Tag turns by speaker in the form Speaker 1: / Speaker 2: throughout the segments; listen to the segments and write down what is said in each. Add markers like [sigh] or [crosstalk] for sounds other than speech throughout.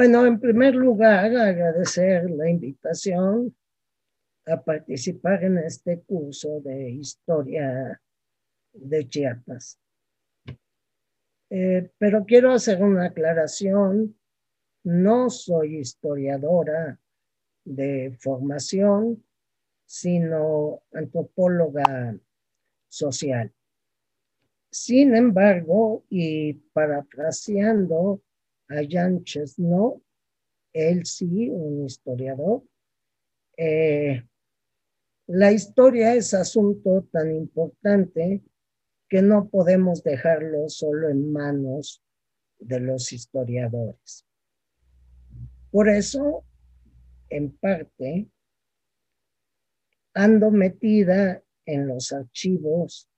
Speaker 1: Bueno, en primer lugar, agradecer la invitación a participar en este curso de historia de Chiapas. Eh, pero quiero hacer una aclaración. No soy historiadora de formación, sino antropóloga social. Sin embargo, y parafraseando a Chesno, él sí, un historiador, eh, la historia es asunto tan importante que no podemos dejarlo solo en manos de los historiadores. Por eso, en parte, ando metida en los archivos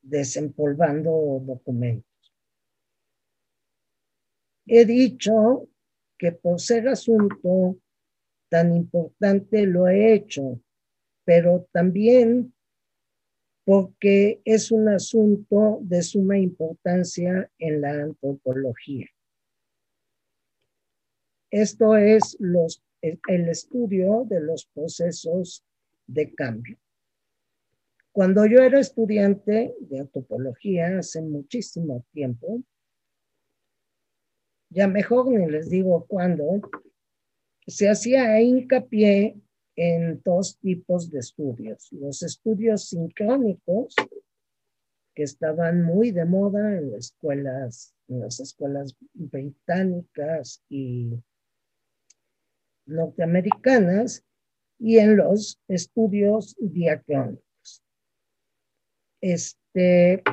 Speaker 1: desempolvando documentos. He dicho que por ser asunto tan importante lo he hecho, pero también porque es un asunto de suma importancia en la antropología. Esto es el estudio de los procesos de cambio. Cuando yo era estudiante de antropología hace muchísimo tiempo, ya mejor ni les digo cuándo, se hacía hincapié en dos tipos de estudios. Los estudios sincrónicos, que estaban muy de moda en las escuelas, en las escuelas británicas y norteamericanas, y en los estudios diacrónicos. Este,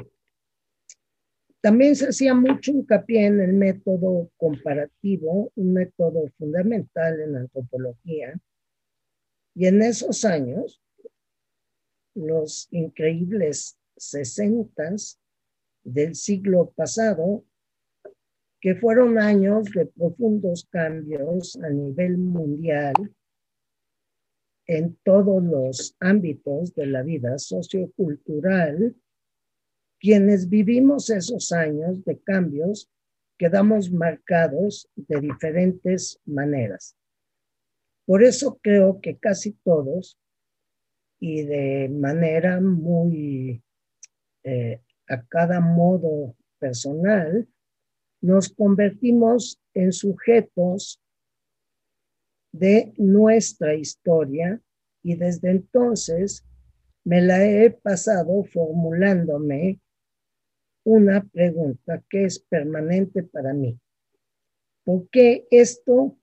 Speaker 1: también se hacía mucho hincapié en el método comparativo, un método fundamental en antropología. Y en esos años, los increíbles sesentas del siglo pasado, que fueron años de profundos cambios a nivel mundial en todos los ámbitos de la vida sociocultural, quienes vivimos esos años de cambios quedamos marcados de diferentes maneras. Por eso creo que casi todos, y de manera muy eh, a cada modo personal, nos convertimos en sujetos de nuestra historia y desde entonces me la he pasado formulándome una pregunta que es permanente para mí. ¿Por qué esto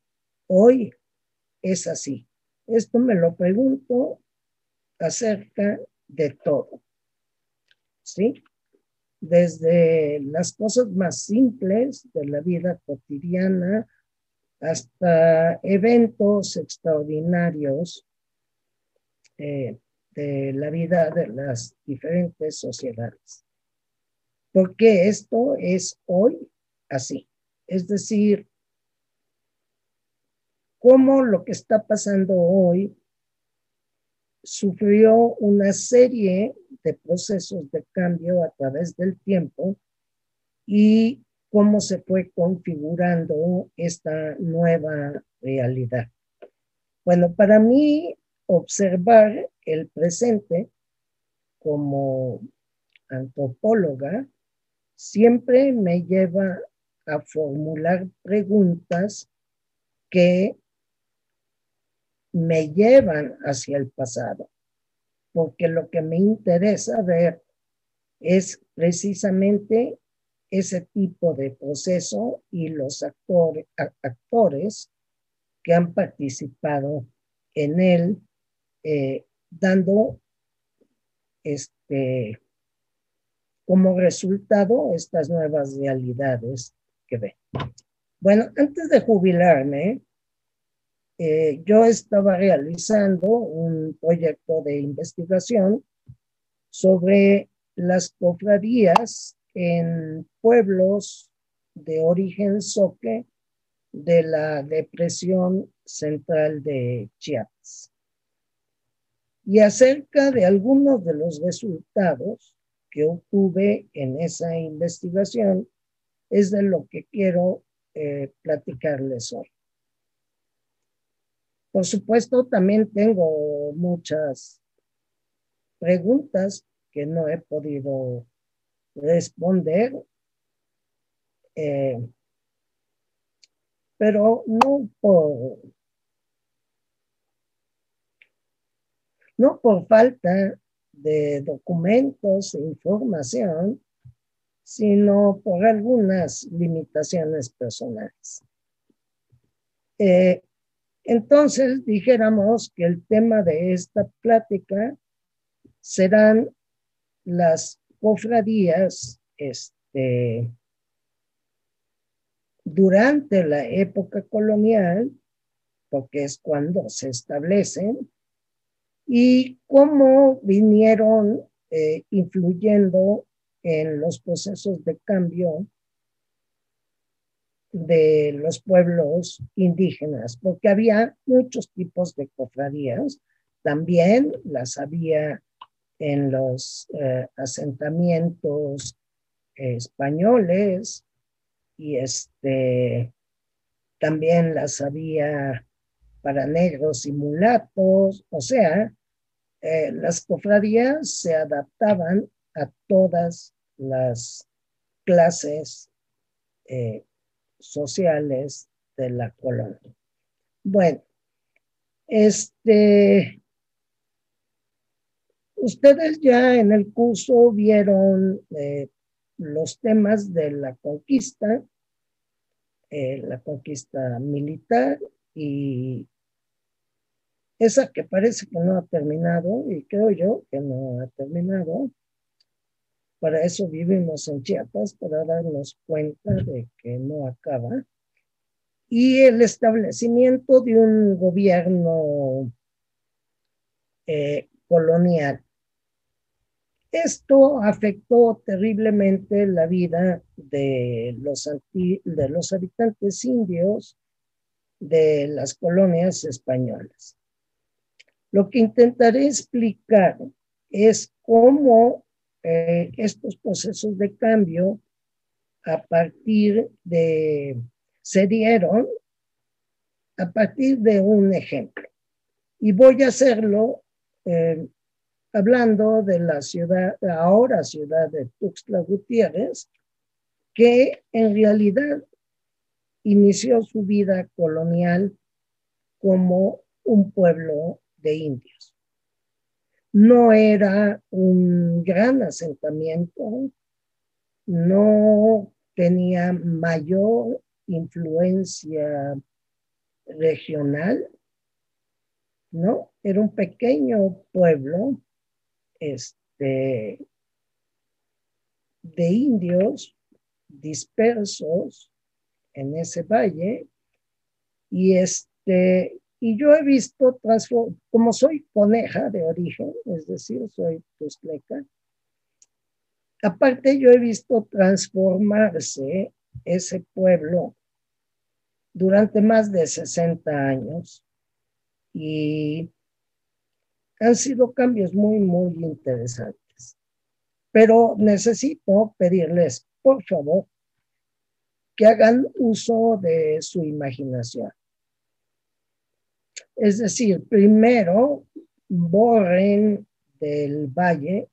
Speaker 1: hoy es así? Esto me lo pregunto acerca de todo. ¿Sí? Desde las cosas más simples de la vida cotidiana hasta eventos extraordinarios eh, de la vida de las diferentes sociedades. Porque esto es hoy así. Es decir, cómo lo que está pasando hoy sufrió una serie de procesos de cambio a través del tiempo y cómo se fue configurando esta nueva realidad. Bueno, para mí observar el presente como antropóloga siempre me lleva a formular preguntas que me llevan hacia el pasado, porque lo que me interesa ver es precisamente ese tipo de proceso y los actores, que han participado en él, eh, dando este, como resultado estas nuevas realidades que ven. Bueno, antes de jubilarme, eh, yo estaba realizando un proyecto de investigación sobre las cofradías en pueblos de origen soque de la depresión central de Chiapas. Y acerca de algunos de los resultados que obtuve en esa investigación, es de lo que quiero eh, platicarles hoy. Por supuesto, también tengo muchas preguntas que no he podido responder, eh, pero no por, no por falta de documentos e información, sino por algunas limitaciones personales. Eh, entonces, dijéramos que el tema de esta plática serán las cofradías este, durante la época colonial, porque es cuando se establecen, y cómo vinieron eh, influyendo en los procesos de cambio de los pueblos indígenas, porque había muchos tipos de cofradías, también las había en los eh, asentamientos españoles y este también las había para negros y mulatos, o sea, eh, las cofradías se adaptaban a todas las clases eh, sociales de la colonia. Bueno, este, ustedes ya en el curso vieron eh, los temas de la conquista, la conquista militar y esa que parece que no ha terminado y creo yo que no ha terminado, para eso vivimos en Chiapas, para darnos cuenta de que no acaba. Y el establecimiento de un gobierno eh, colonial. Esto afectó terriblemente la vida de los, de los habitantes indios de las colonias españolas. Lo que intentaré explicar es cómo eh, estos procesos de cambio a partir de, se dieron a partir de un ejemplo. Y voy a hacerlo eh, hablando de la ciudad, ahora ciudad de Tuxtla Gutiérrez, que en realidad inició su vida colonial como un pueblo de indios no era un gran asentamiento, no tenía mayor influencia regional, ¿no? Era un pequeño pueblo este, de indios dispersos en ese valle y este y yo he visto, como soy coneja de origen, es decir, soy tuscleca, aparte yo he visto transformarse ese pueblo durante más de 60 años y han sido cambios muy, muy interesantes. Pero necesito pedirles, por favor, que hagan uso de su imaginación. Es decir, primero borren del valle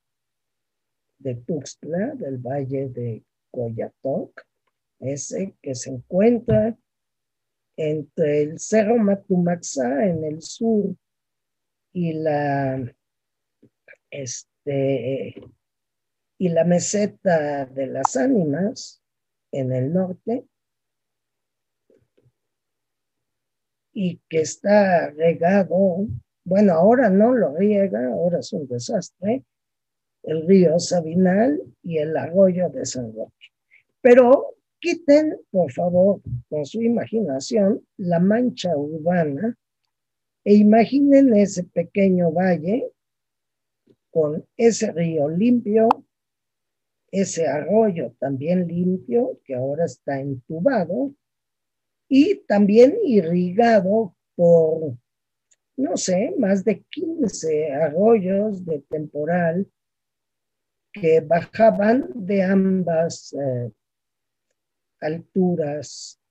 Speaker 1: de Tuxtla, del valle de Coyatoc, ese que se encuentra entre el Cerro Matumaxá en el sur y la, este, y la meseta de las ánimas en el norte, y que está regado, bueno, ahora no lo riega, ahora es un desastre, el río Sabinal y el arroyo de San Roque. Pero quiten, por favor, con su imaginación, la mancha urbana e imaginen ese pequeño valle con ese río limpio, ese arroyo también limpio que ahora está entubado, y también irrigado por, no sé, más de 15 arroyos de temporal que bajaban de ambas eh, alturas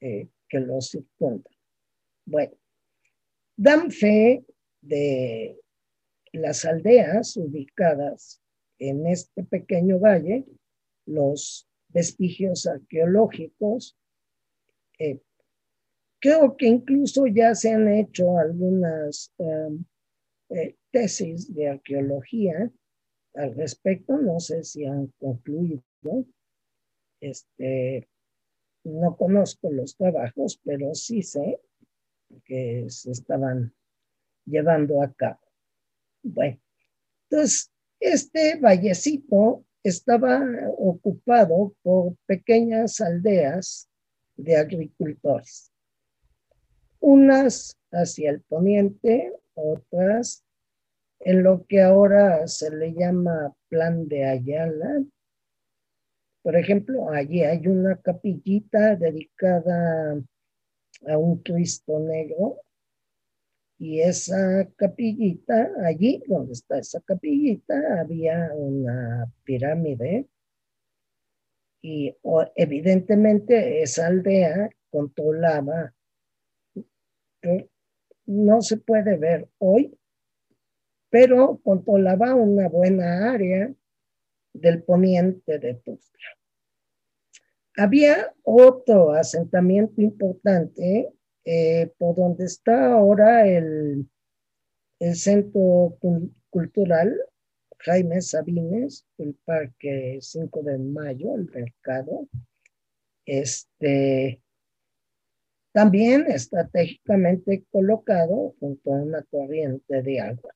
Speaker 1: eh, que los circundan. Bueno, dan fe de las aldeas ubicadas en este pequeño valle, los vestigios arqueológicos. Eh, creo que incluso ya se han hecho algunas em, eh, tesis de arqueología al respecto, no sé si han concluido. Este, no conozco los trabajos, pero sí sé que se estaban llevando a cabo. Bueno, entonces, este vallecito estaba ocupado por pequeñas aldeas de agricultores, unas hacia el poniente, otras en lo que ahora se le llama Plan de Ayala. Por ejemplo, allí hay una capillita dedicada a un Cristo negro y esa capillita, allí donde está esa capillita, había una pirámide y evidentemente esa aldea controlaba, no se puede ver hoy, pero controlaba una buena área del poniente de Tuzla. Había otro asentamiento importante eh, por donde está ahora el, el Centro Cultural Jaime Sabines, el Parque 5 de Mayo, el mercado. Este, también estratégicamente colocado junto a una corriente de agua.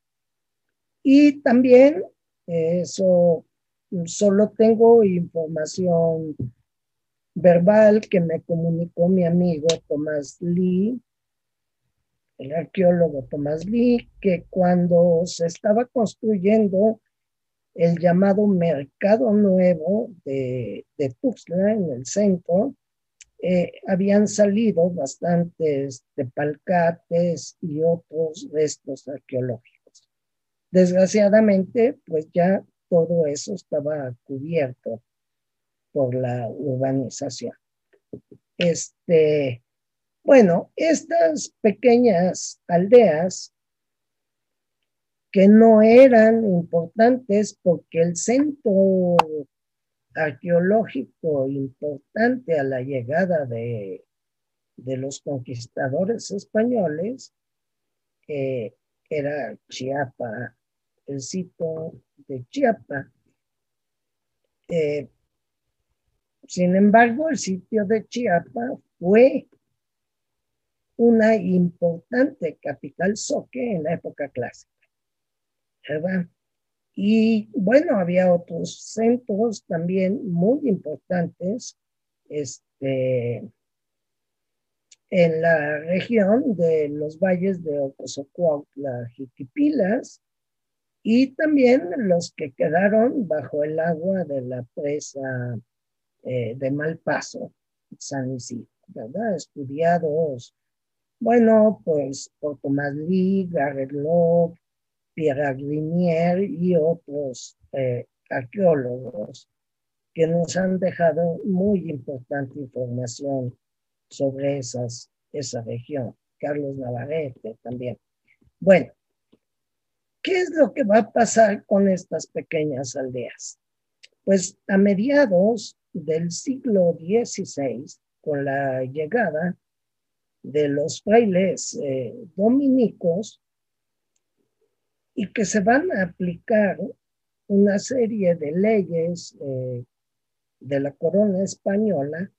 Speaker 1: Y también, eso, solo tengo información verbal que me comunicó mi amigo Tomás Lee, el arqueólogo Tomás Lee, que cuando se estaba construyendo el llamado Mercado Nuevo de, de Tuxtla en el centro, eh, habían salido bastantes tepalcates y otros restos arqueológicos. Desgraciadamente, pues ya todo eso estaba cubierto por la urbanización. Este, bueno, estas pequeñas aldeas que no eran importantes porque el centro arqueológico importante a la llegada de, de los conquistadores españoles eh, era Chiapa, el sitio de Chiapa. Eh, sin embargo, el sitio de Chiapa fue una importante capital soque en la época clásica. ¿Verdad? Y bueno, había otros centros también muy importantes este, en la región de los valles de Ocosocuautla, Jiquipilas, y también los que quedaron bajo el agua de la presa eh, de Malpaso, San Isidro, ¿verdad? Estudiados, bueno, pues por Tomás Lee, Garrett Love, Pierre Grinier y otros eh, arqueólogos que nos han dejado muy importante información sobre esa región. Carlos Navarrete también. Bueno, ¿qué es lo que va a pasar con estas pequeñas aldeas? Pues a mediados del siglo XVI, con la llegada de los frailes eh, dominicos, y que se van a aplicar una serie de leyes eh, de la corona española,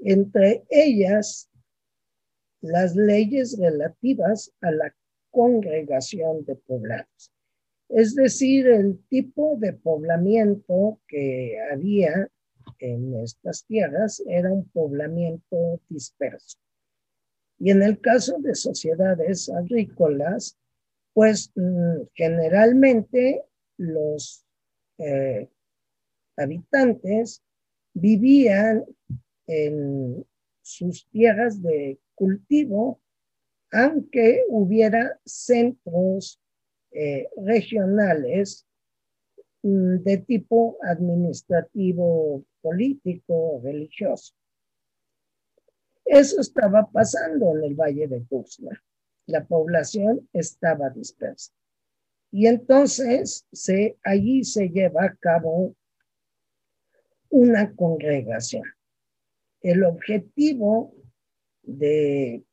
Speaker 1: entre ellas las leyes relativas a la congregación de poblados. Es decir, el tipo de poblamiento que había en estas tierras era un poblamiento disperso. Y en el caso de sociedades agrícolas, pues mm, generalmente los eh, habitantes vivían en sus tierras de cultivo, aunque hubiera centros eh, regionales mm, de tipo administrativo, político, religioso. Eso estaba pasando en el Valle de Tuxtla. La población estaba dispersa. Y entonces se, allí se lleva a cabo una congregación. El objetivo de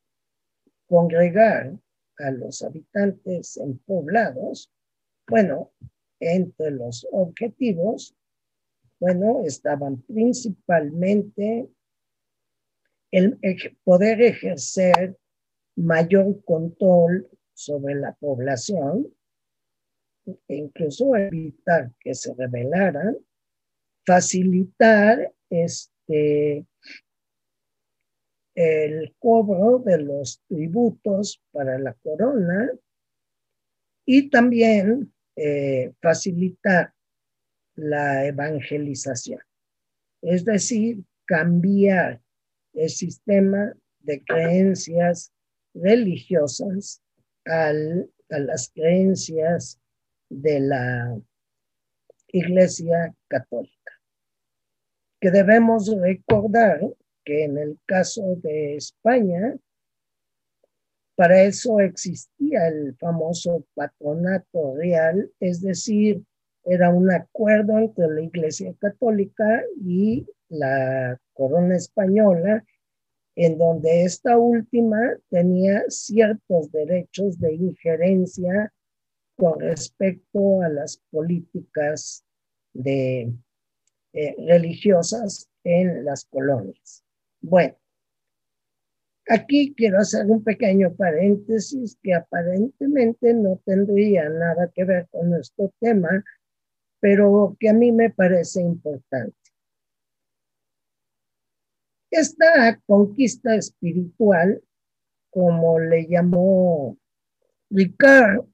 Speaker 1: congregar a los habitantes en poblados, bueno, entre los objetivos, bueno, estaban principalmente el poder ejercer mayor control sobre la población, e incluso evitar que se rebelaran, facilitar este, el cobro de los tributos para la corona y también eh, facilitar la evangelización, es decir, cambiar el sistema de creencias religiosas a las creencias de la Iglesia Católica. Que debemos recordar que en el caso de España, para eso existía el famoso patronato real, es decir, era un acuerdo entre la Iglesia Católica y la corona española, en donde esta última tenía ciertos derechos de injerencia con respecto a las políticas eh, religiosas en las colonias. Bueno, aquí quiero hacer un pequeño paréntesis que aparentemente no tendría nada que ver con nuestro tema, pero que a mí me parece importante. Esta conquista espiritual, como le llamó Ricard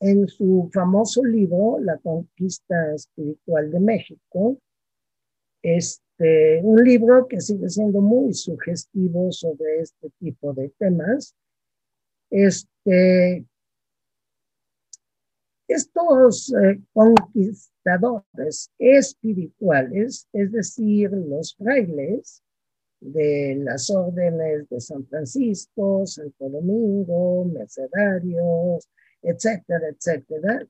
Speaker 1: en su famoso libro, La conquista espiritual de México, este, un libro que sigue siendo muy sugestivo sobre este tipo de temas. Este, estos eh, conquistadores espirituales, es decir, los frailes de las órdenes de San Francisco, Santo Domingo, mercedarios, etcétera, etcétera,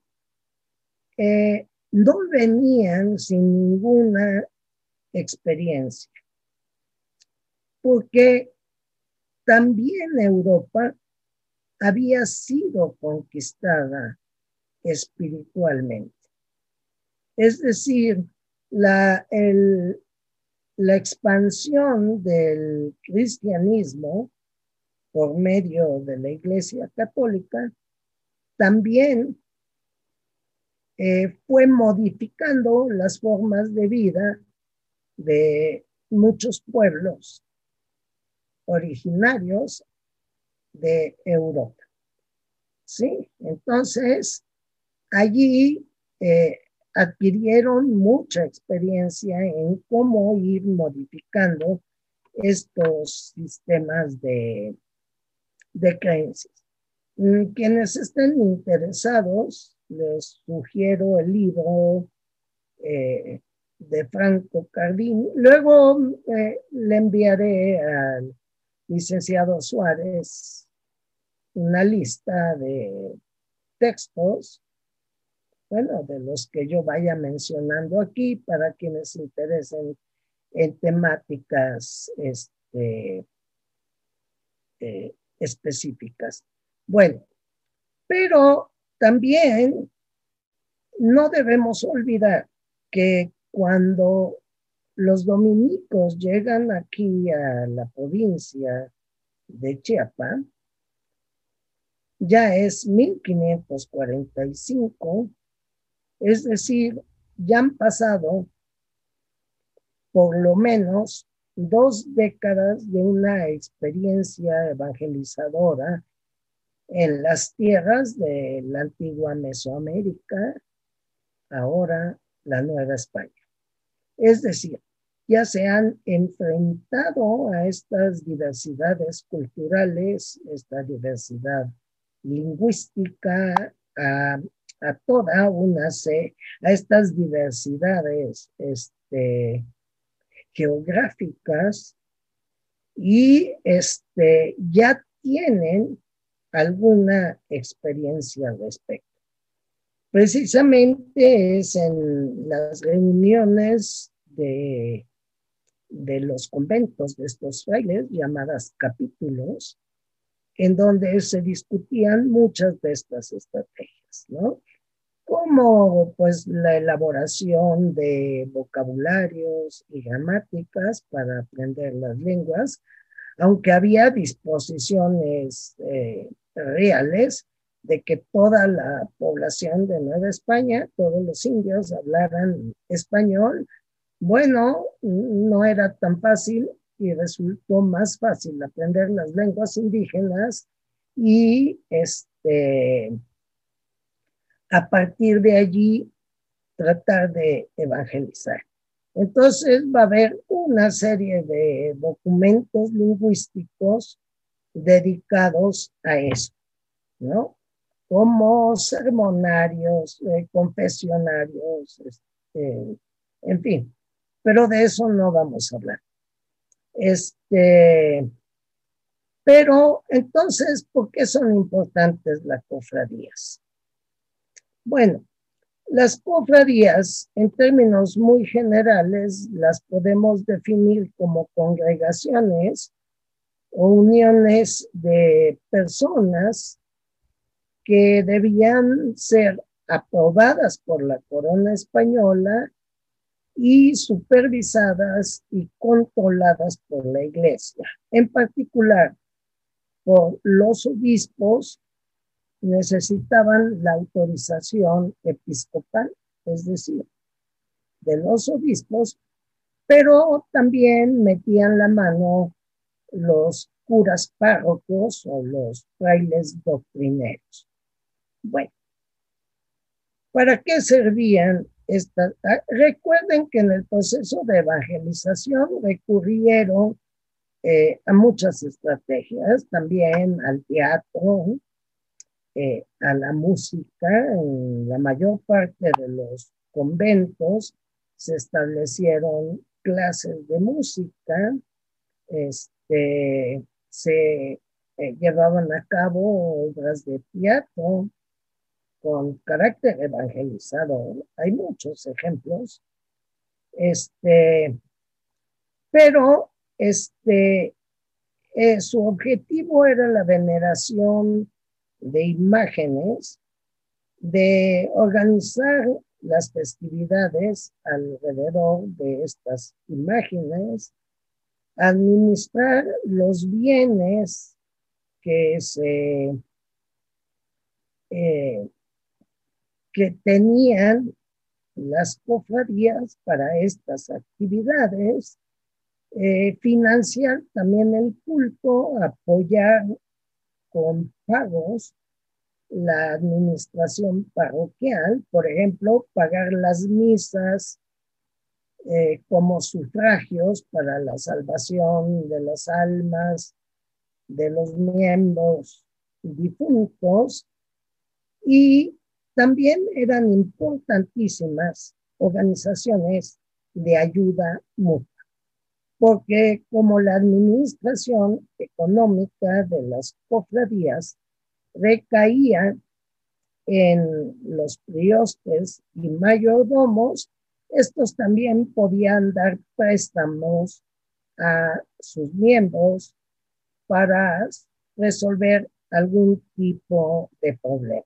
Speaker 1: no venían sin ninguna experiencia, porque también Europa había sido conquistada espiritualmente. Es decir, la, la expansión del cristianismo por medio de la Iglesia Católica también eh, fue modificando las formas de vida de muchos pueblos originarios de Europa. ¿Sí? Entonces, allí eh, adquirieron mucha experiencia en cómo ir modificando estos sistemas de, de creencias. Mm, quienes estén interesados, les sugiero el libro eh, de Franco Cardini. Luego eh, le enviaré al licenciado Suárez una lista de textos bueno, de los que yo vaya mencionando aquí para quienes se interesen en temáticas este, eh, específicas. Bueno, pero también no debemos olvidar que cuando los dominicos llegan aquí a la provincia de Chiapas, ya es 1545 es decir, ya han pasado por lo menos dos décadas de una experiencia evangelizadora en las tierras de la antigua Mesoamérica, ahora la Nueva España. Es decir, ya se han enfrentado a estas diversidades culturales, esta diversidad lingüística, a a toda una, a estas diversidades este, geográficas y este, ya tienen alguna experiencia al respecto. Precisamente es en las reuniones de, de los conventos de estos frailes, llamadas capítulos, en donde se discutían muchas de estas estrategias, ¿no? Como pues la elaboración de vocabularios y gramáticas para aprender las lenguas, aunque había disposiciones eh, reales de que toda la población de Nueva España, todos los indios hablaran español, bueno, no era tan fácil y resultó más fácil aprender las lenguas indígenas y este, a partir de allí tratar de evangelizar. Entonces va a haber una serie de documentos lingüísticos dedicados a eso, ¿no? Como sermonarios, eh, confesionarios, este, en fin, pero de eso no vamos a hablar. Este, pero entonces, ¿por qué son importantes las cofradías? Bueno, las cofradías, en términos muy generales, las podemos definir como congregaciones o uniones de personas que debían ser aprobadas por la corona española y supervisadas y controladas por la iglesia, en particular por los obispos necesitaban la autorización episcopal, es decir, de los obispos, pero también metían la mano los curas párrocos o los frailes doctrineros. Bueno, ¿para qué servían estas? Ah, recuerden que en el proceso de evangelización recurrieron eh, a muchas estrategias, también al teatro, eh, a la música. En la mayor parte de los conventos se establecieron clases de música, este, se eh, llevaban a cabo obras de teatro con carácter evangelizador. Hay muchos ejemplos. Este, pero este, eh, su objetivo era la veneración de imágenes, de organizar las festividades alrededor de estas imágenes, administrar los bienes que se eh, que tenían las cofradías para estas actividades, eh, financiar también el culto, apoyar con pagos la administración parroquial, por ejemplo, pagar las misas eh, como sufragios para la salvación de las almas de los miembros difuntos y también eran importantísimas organizaciones de ayuda mutua porque como la administración económica de las cofradías recaía en los priostes y mayordomos, estos también podían dar préstamos a sus miembros para resolver algún tipo de problema.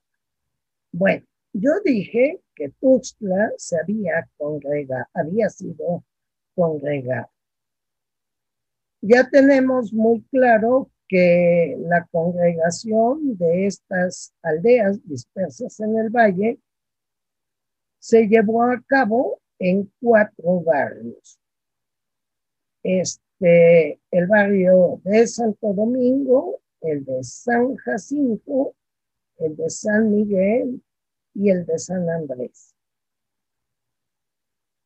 Speaker 1: Bueno, yo dije que Tuxtla se había congregado, había sido congregado ya tenemos muy claro que la congregación de estas aldeas dispersas en el valle se llevó a cabo en cuatro barrios. Este, el barrio de Santo Domingo, el de San Jacinto, el de San Miguel y el de San Andrés.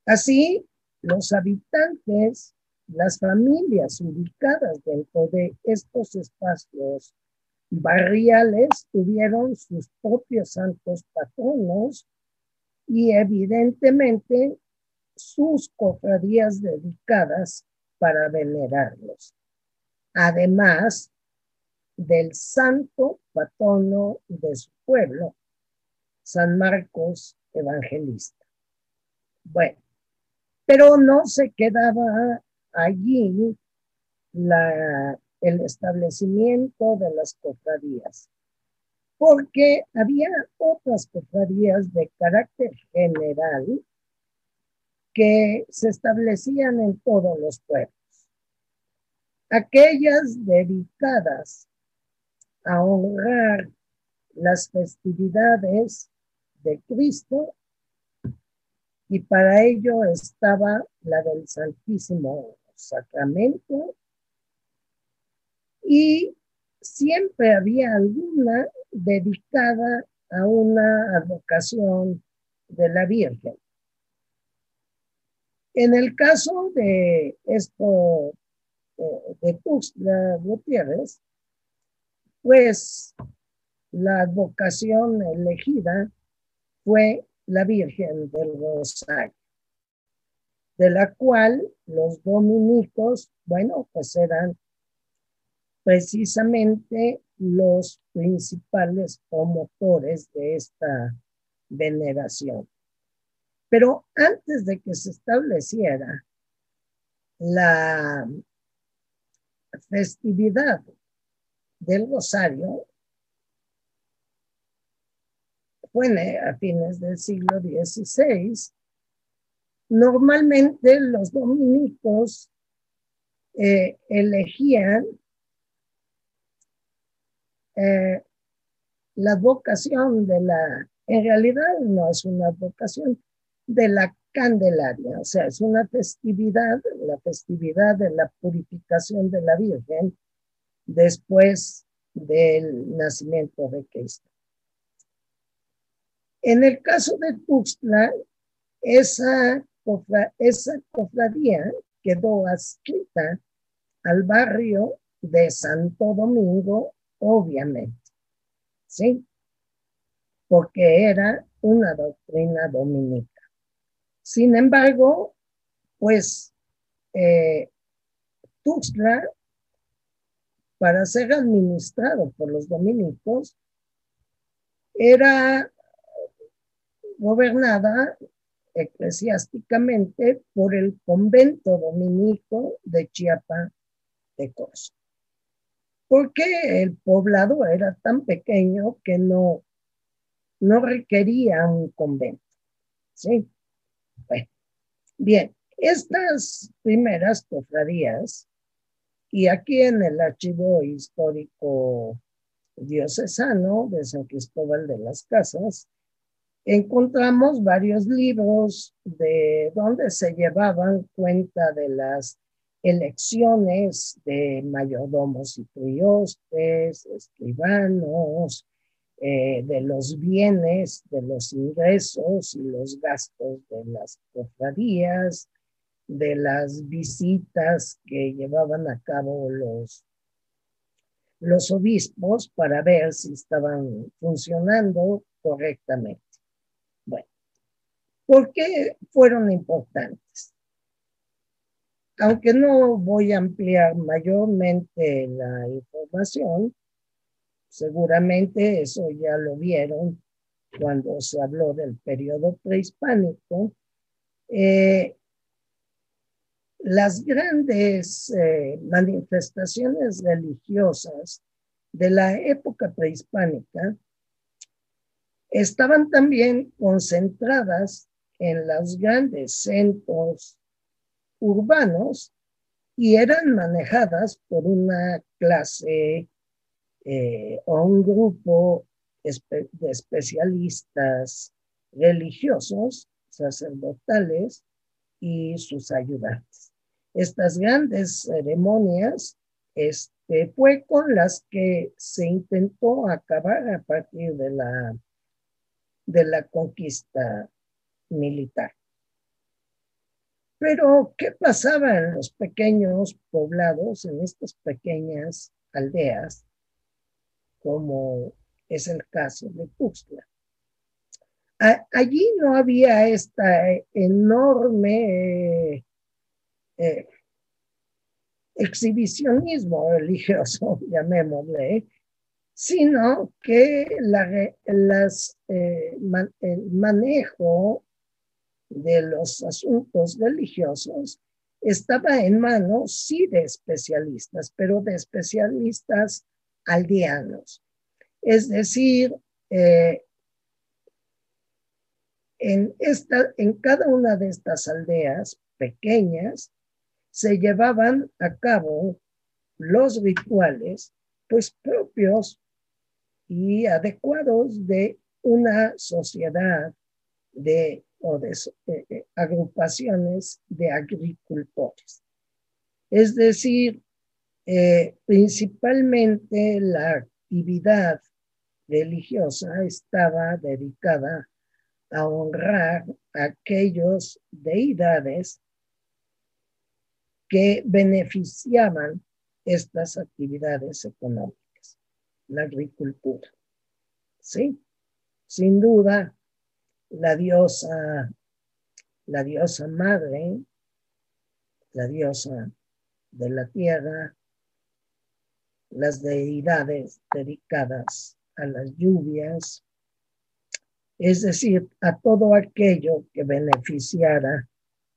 Speaker 1: Así, los habitantes las familias ubicadas dentro de estos espacios barriales tuvieron sus propios santos patronos y evidentemente sus cofradías dedicadas para venerarlos. además del santo patrono de su pueblo, San Marcos Evangelista. Bueno, pero no se quedaba allí la, el establecimiento de las cofradías, porque había otras cofradías de carácter general que se establecían en todos los pueblos. Aquellas dedicadas a honrar las festividades de Cristo y para ello estaba la del Santísimo Sacramento y siempre había alguna dedicada a una advocación de la Virgen. En el caso de esto, eh, de Tuxtla Gutiérrez, pues la advocación elegida fue la Virgen del Rosario, de la cual los dominicos, bueno, pues eran precisamente los principales promotores de esta veneración. Pero antes de que se estableciera la festividad del Rosario, fue a fines del siglo XVI, normalmente los dominicos eh, elegían eh, la vocación de la, en realidad no es una vocación de la Candelaria, o sea, es una festividad, la festividad de la purificación de la Virgen después del nacimiento de Cristo. En el caso de Tuxtla, esa, esa cofradía quedó adscrita al barrio de Santo Domingo obviamente, ¿sí? Porque era una doctrina dominica. Sin embargo, pues eh, Tuxtla, para ser administrado por los dominicos, era gobernada eclesiásticamente por el convento dominico de Chiapa de Corzo porque el poblado era tan pequeño que no, no requería un convento. ¿sí? bien, estas primeras cofradías, y aquí en el archivo histórico diocesano de San Cristóbal de las Casas, encontramos varios libros de donde se llevaban cuenta de las elecciones de mayordomos y priostes, escribanos, eh, de los bienes, de los ingresos y los gastos de las cofradías, de las visitas que llevaban a cabo los, los obispos para ver si estaban funcionando correctamente. ¿Por qué fueron importantes? aunque no voy a ampliar mayormente la información, seguramente eso ya lo vieron cuando se habló del periodo prehispánico, eh, las grandes eh, manifestaciones religiosas de la época prehispánica estaban también concentradas en los grandes centros urbanos y eran manejadas por una clase eh, o un grupo de especialistas religiosos, sacerdotales y sus ayudantes. Estas grandes ceremonias este, fue con las que se intentó acabar a partir de la, de la conquista militar. Pero, ¿qué pasaba en los pequeños poblados, en estas pequeñas aldeas, como es el caso de Tuxtla? allí no había esta enorme eh, exhibicionismo religioso, [laughs] llamémosle, sino que eh, el manejo de los asuntos religiosos estaba en manos, sí, de especialistas, pero de especialistas aldeanos. Es decir, eh, en, esta, en cada una de estas aldeas pequeñas se llevaban a cabo los rituales pues propios y adecuados de una sociedad de o de eh, eh, agrupaciones de agricultores. Es decir, eh, principalmente la actividad religiosa estaba dedicada a honrar a aquellos deidades que beneficiaban estas actividades económicas, la agricultura. Sí, sin duda, la diosa, la diosa madre, la diosa de la tierra, las deidades dedicadas a las lluvias, es decir, a todo aquello que beneficiara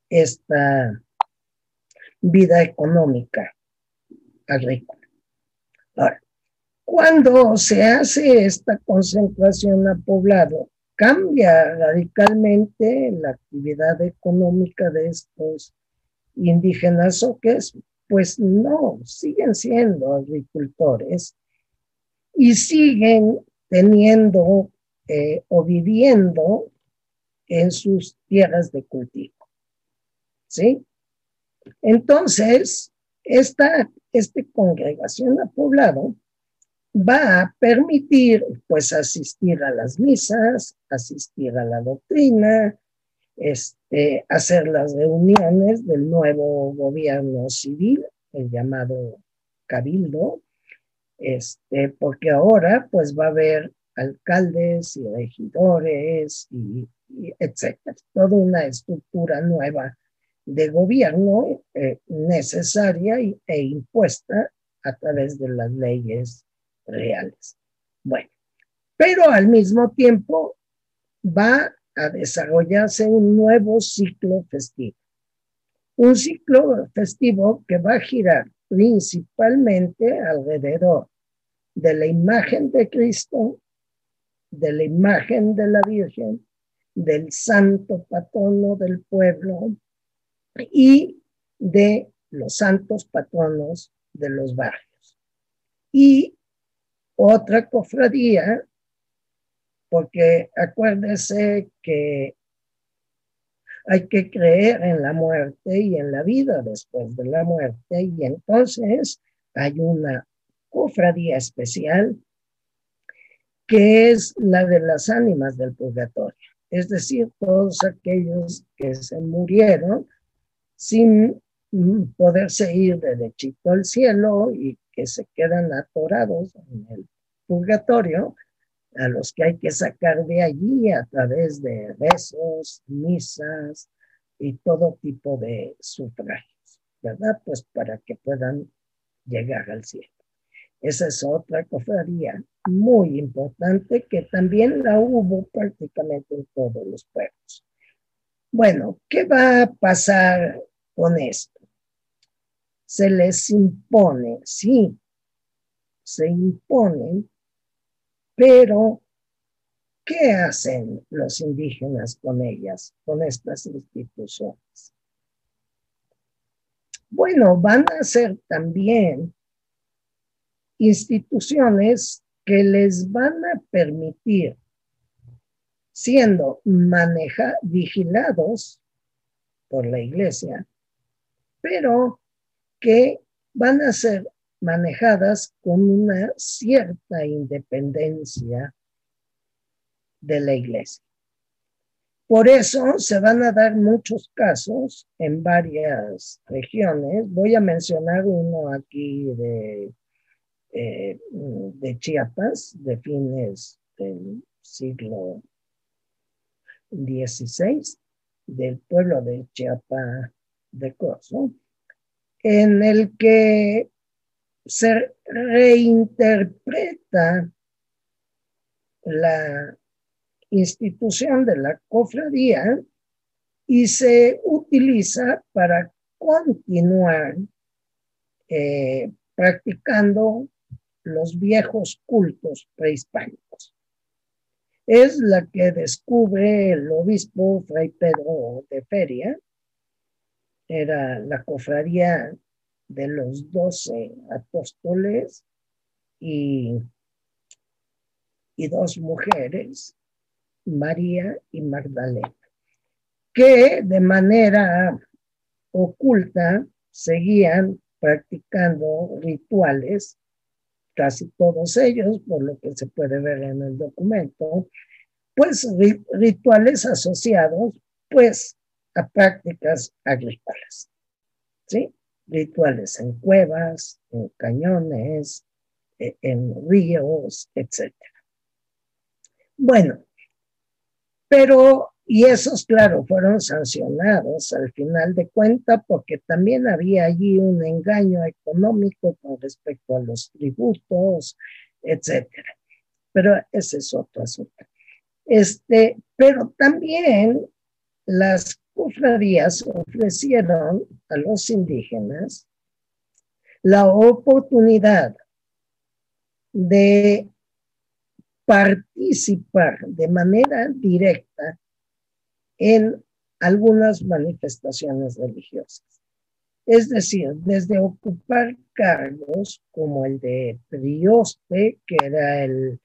Speaker 1: esta vida económica agrícola. Ahora, cuando se hace esta concentración a poblado, cambia radicalmente la actividad económica de estos indígenas o pues no, siguen siendo agricultores y siguen teniendo eh, o viviendo en sus tierras de cultivo. ¿Sí? Entonces, esta, esta congregación poblado va a permitir pues asistir a las misas, asistir a la doctrina, este, hacer las reuniones del nuevo gobierno civil, el llamado cabildo, este, porque ahora pues va a haber alcaldes y regidores y, etcétera, toda una estructura nueva de gobierno eh, necesaria e impuesta a través de las leyes reales. Bueno, pero al mismo tiempo va a desarrollarse un nuevo ciclo festivo. Un ciclo festivo que va a girar principalmente alrededor de la imagen de Cristo, de la imagen de la Virgen, del santo patrono del pueblo y de los santos patronos de los barrios. Y otra cofradía, porque acuérdese que hay que creer en la muerte y en la vida después de la muerte, y entonces hay una cofradía especial que es la de las ánimas del purgatorio, es decir, todos aquellos que se murieron sin poderse ir derechito al cielo y que se quedan atorados en el purgatorio, a los que hay que sacar de allí a través de rezos, misas y todo tipo de sufragios, ¿verdad? Pues para que puedan llegar al cielo. Esa es otra cofradía muy importante que también la hubo prácticamente en todos los pueblos. Bueno, ¿qué va a pasar con esto? Se les impone, sí, se imponen, pero ¿qué hacen los indígenas con ellas, con estas instituciones? Bueno, van a ser también instituciones que les van a permitir, siendo maneja, vigilados por la iglesia, pero que van a ser manejadas con una cierta independencia de la iglesia. Por eso se van a dar muchos casos en varias regiones. Voy a mencionar uno aquí de, eh, de Chiapas, de fines del siglo XVI, del pueblo de Chiapa de Corzo, en el que se reinterpreta la institución de la cofradía y se utiliza para continuar eh, practicando los viejos cultos prehispánicos. Es la que descubre el obispo Fray Pedro de Feria, era la cofradía de los doce apóstoles y, y dos mujeres, María y Magdalena, que de manera oculta seguían practicando rituales, casi todos ellos, por lo que se puede ver en el documento, pues rituales asociados pues a prácticas agrícolas, ¿sí? Rituales en cuevas, en cañones, e, en ríos, etc. Bueno, pero y esos, claro, fueron sancionados al final de cuenta porque también había allí un engaño económico con respecto a los tributos, etcétera. Pero ese es otro asunto. Este, pero también las cofradías ofrecieron a los indígenas la oportunidad de participar de manera directa en algunas manifestaciones religiosas. Es decir, desde ocupar cargos como el de prioste, que era el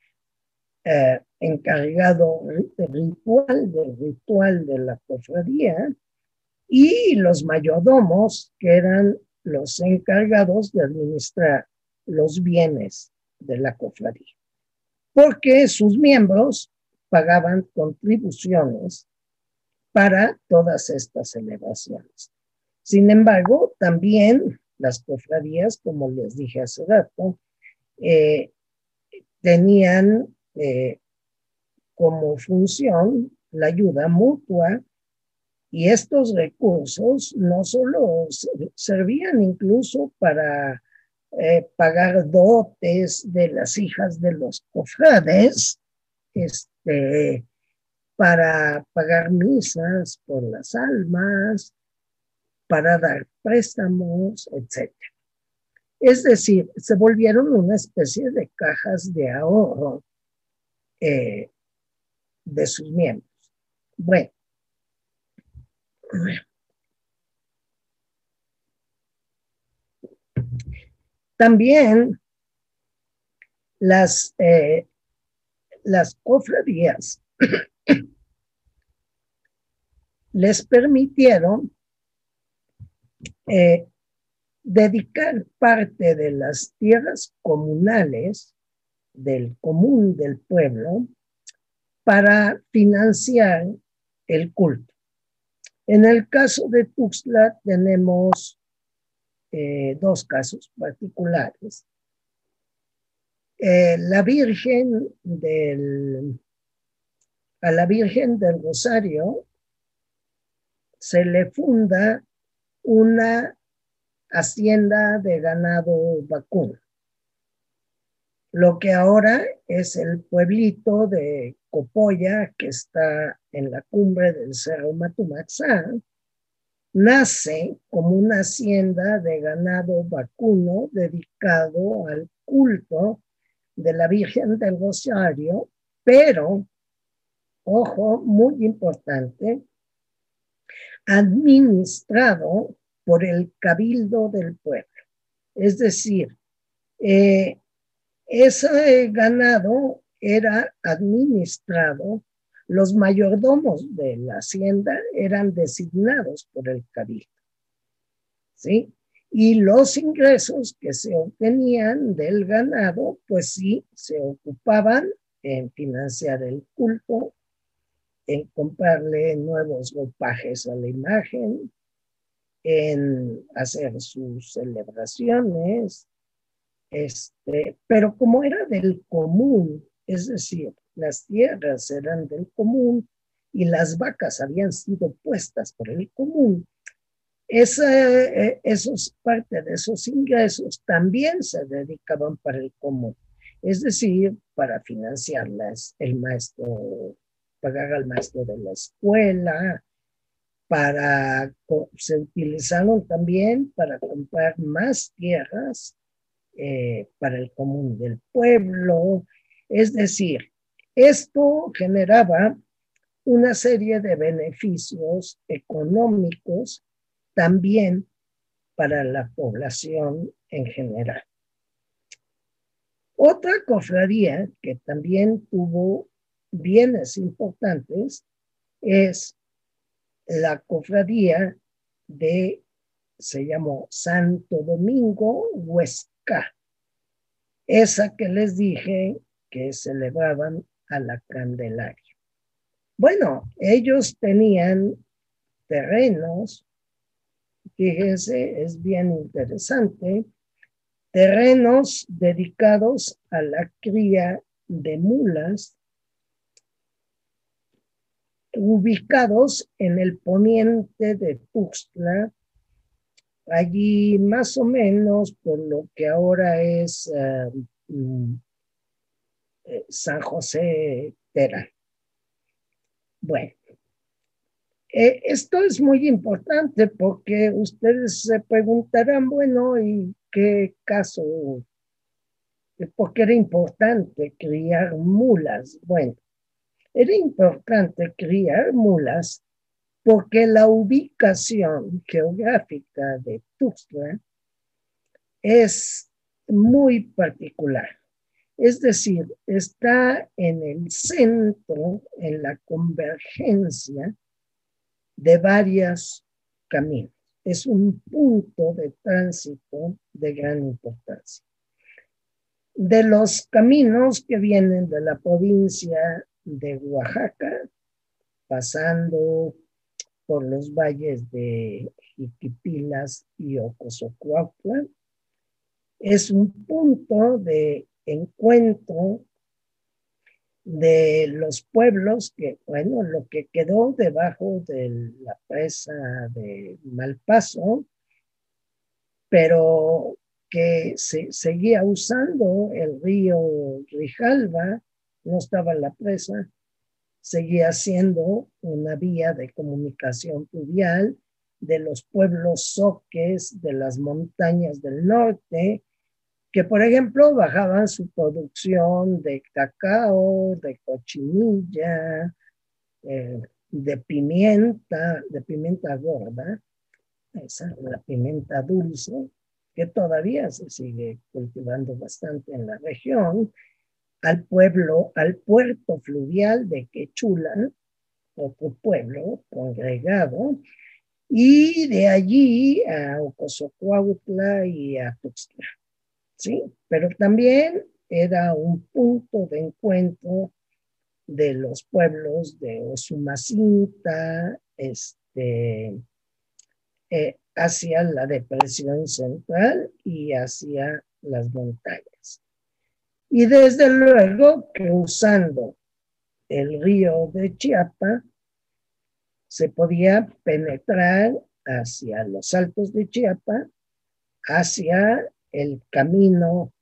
Speaker 1: eh, encargado ritual del ritual de la cofradía, y los mayordomos, que eran los encargados de administrar los bienes de la cofradía, porque sus miembros pagaban contribuciones para todas estas celebraciones. Sin embargo, también las cofradías, como les dije hace rato, eh, tenían eh, como función la ayuda mutua y estos recursos no solo servían incluso para eh, pagar dotes de las hijas de los cofrades, este, para pagar misas por las almas, para dar préstamos, etc. Es decir, se volvieron una especie de cajas de ahorro eh, de sus miembros. Bueno. También las, eh, las cofradías [clears throat] les permitieron eh, dedicar parte de las tierras comunales del común del pueblo para financiar el culto. En el caso de Tuxtla tenemos eh, dos casos particulares. Eh, la Virgen del, a la Virgen del Rosario se le funda una hacienda de ganado vacuno, lo que ahora es el pueblito de Copoya, que está en la cumbre del Cerro Matumaxán, nace como una hacienda de ganado vacuno dedicado al culto de la Virgen del Rosario, pero, ojo, muy importante, administrado por el cabildo del pueblo. Es decir, eh, ese ganado era administrado, los mayordomos de la hacienda eran designados por el cabildo. ¿Sí? Y los ingresos que se obtenían del ganado, pues sí, se ocupaban en financiar el culto, en comprarle nuevos ropajes a la imagen, en hacer sus celebraciones, este, pero como era del común, es decir, las tierras eran del común y las vacas habían sido puestas por el común, esa, eh, esos, parte de esos ingresos también se dedicaban para el común, es decir, para financiarlas, el maestro, pagar al maestro de la escuela, para, se utilizaron también para comprar más tierras eh, para el común del pueblo. Es decir, esto generaba una serie de beneficios económicos también para la población en general. Otra cofradía que también tuvo bienes importantes es la cofradía de, se llamó Santo Domingo Huesca, esa que les dije que se a la Candelaria. Bueno, ellos tenían terrenos, fíjense, es bien interesante, terrenos dedicados a la cría de mulas ubicados en el poniente de Tuxtla, allí más o menos por lo que ahora es eh, mm, eh, San José Terán. Bueno, eh, esto es muy importante porque ustedes se preguntarán, bueno, ¿y qué caso? ¿Por qué era importante criar mulas? Bueno, era importante criar mulas porque la ubicación geográfica de Tuxtla es muy particular. Es decir, está en el centro, en la convergencia de varios caminos. Es un punto de tránsito de gran importancia. De los caminos que vienen de la provincia de Oaxaca, pasando por los valles de Jiquipilas y Ocosocuautla. Es un punto de encuentro de los pueblos que, bueno, lo que quedó debajo de la presa de Malpaso, pero que se seguía usando el río Rijalba no estaba la presa, seguía siendo una vía de comunicación fluvial de los pueblos soques de las montañas del norte, que por ejemplo bajaban su producción de cacao, de cochinilla, eh, de pimienta, de pimienta gorda, esa, la pimienta dulce, que todavía se sigue cultivando bastante en la región, al pueblo, al puerto fluvial de Quechula, otro pueblo congregado, y de allí a Ocosocuautla y a Tuxtla. ¿Sí? Pero también era un punto de encuentro de los pueblos de Osumacinta, este, eh, hacia la depresión central y hacia las montañas. Y desde luego que usando el río de Chiapa, se podía penetrar hacia los altos de Chiapa, hacia el camino,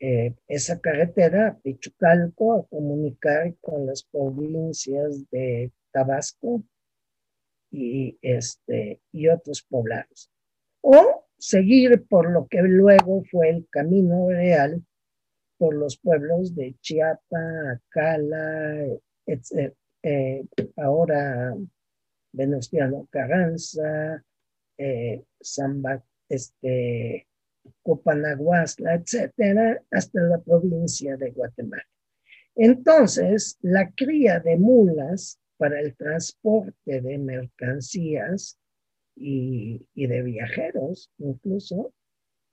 Speaker 1: eh, esa carretera, Pichucalco, a comunicar con las provincias de Tabasco y, este, y otros poblados. O seguir por lo que luego fue el camino real por los pueblos de Chiapa, Acala, eh, ahora Venustiano Carranza, eh, este, Copanaguasla, etcétera, hasta la provincia de Guatemala. Entonces, la cría de mulas para el transporte de mercancías y, de viajeros incluso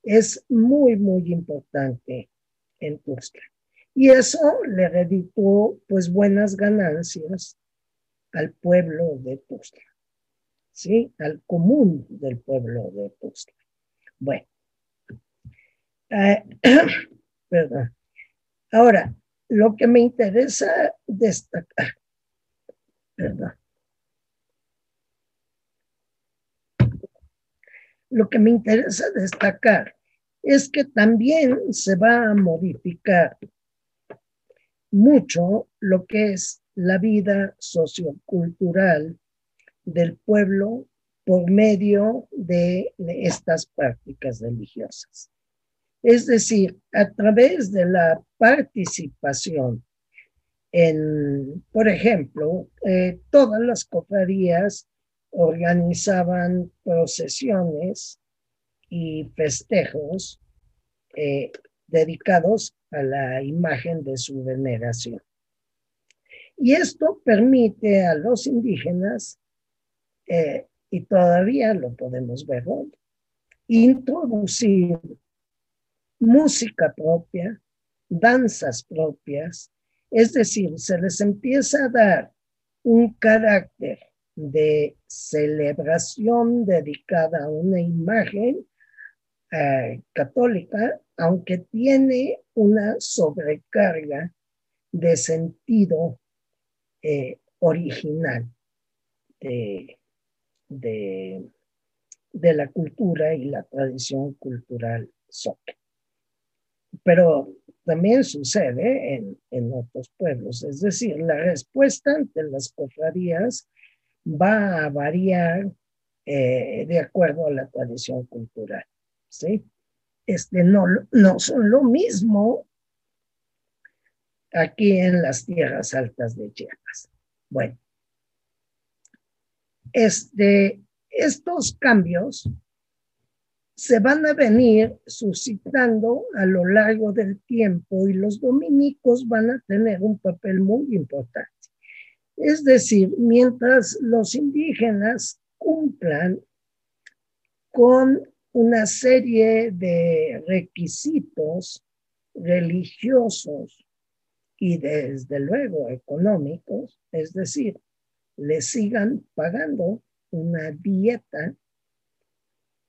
Speaker 1: es muy, muy importante en Tuxtla. Y eso le redituó pues buenas ganancias al pueblo de Tuxtla, ¿sí? Al común del pueblo de Tuxtla. Bueno, eh, [coughs] perdón. Ahora, lo que me interesa destacar, lo que me interesa destacar es que también se va a modificar mucho lo que es la vida sociocultural del pueblo por medio de estas prácticas religiosas. Es decir, a través de la participación en, por ejemplo, eh, todas las cofradías organizaban procesiones y festejos eh, dedicados a la imagen de su veneración. Y esto permite a los indígenas, eh, y todavía lo podemos ver hoy, introducir música propia, danzas propias, es decir, se les empieza a dar un carácter de celebración dedicada a una imagen eh, católica, aunque tiene una sobrecarga de sentido eh, original de, de, la cultura y la tradición cultural soca. Pero también sucede en, en, otros pueblos, es decir, la respuesta ante las cofradías va a variar eh, de acuerdo a la tradición cultural. ¿sí? Este, no, no son lo mismo aquí en las tierras altas de Chiapas. Bueno, este, estos cambios se van a venir suscitando a lo largo del tiempo y los dominicos van a tener un papel muy importante. Es decir, mientras los indígenas cumplan con una serie de requisitos religiosos y desde luego económicos, es decir, le sigan pagando una dieta,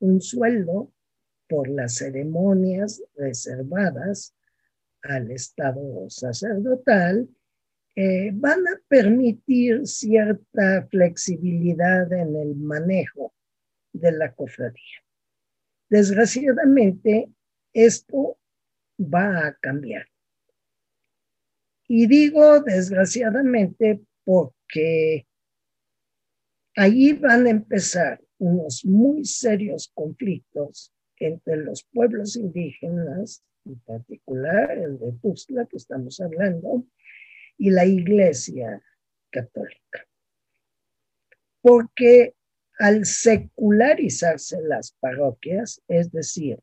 Speaker 1: un sueldo por las ceremonias reservadas al Estado sacerdotal, eh, van a permitir cierta flexibilidad en el manejo de la cofradía. Desgraciadamente, esto va a cambiar. Y digo desgraciadamente porque ahí van a empezar unos muy serios conflictos entre los pueblos indígenas, en particular el de Tuxtla que estamos hablando, y la Iglesia Católica. Porque al secularizarse las parroquias, es decir,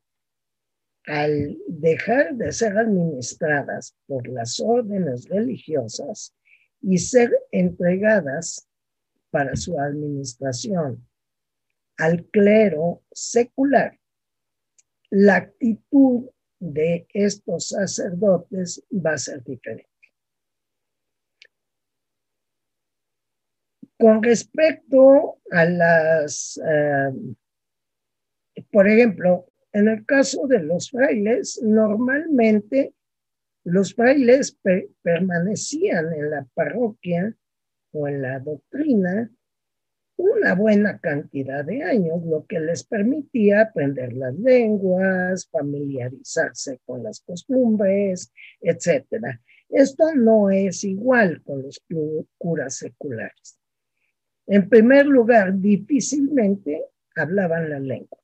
Speaker 1: al dejar de ser administradas por las órdenes religiosas y ser entregadas para su administración al clero secular, la actitud de estos sacerdotes va a ser diferente. Con respecto a las, eh, por ejemplo, en el caso de los frailes, normalmente los frailes permanecían en la parroquia o en la doctrina una buena cantidad de años, lo que les permitía aprender las lenguas, familiarizarse con las costumbres, etc. Esto no es igual con los curas seculares. En primer lugar, difícilmente hablaban la lengua.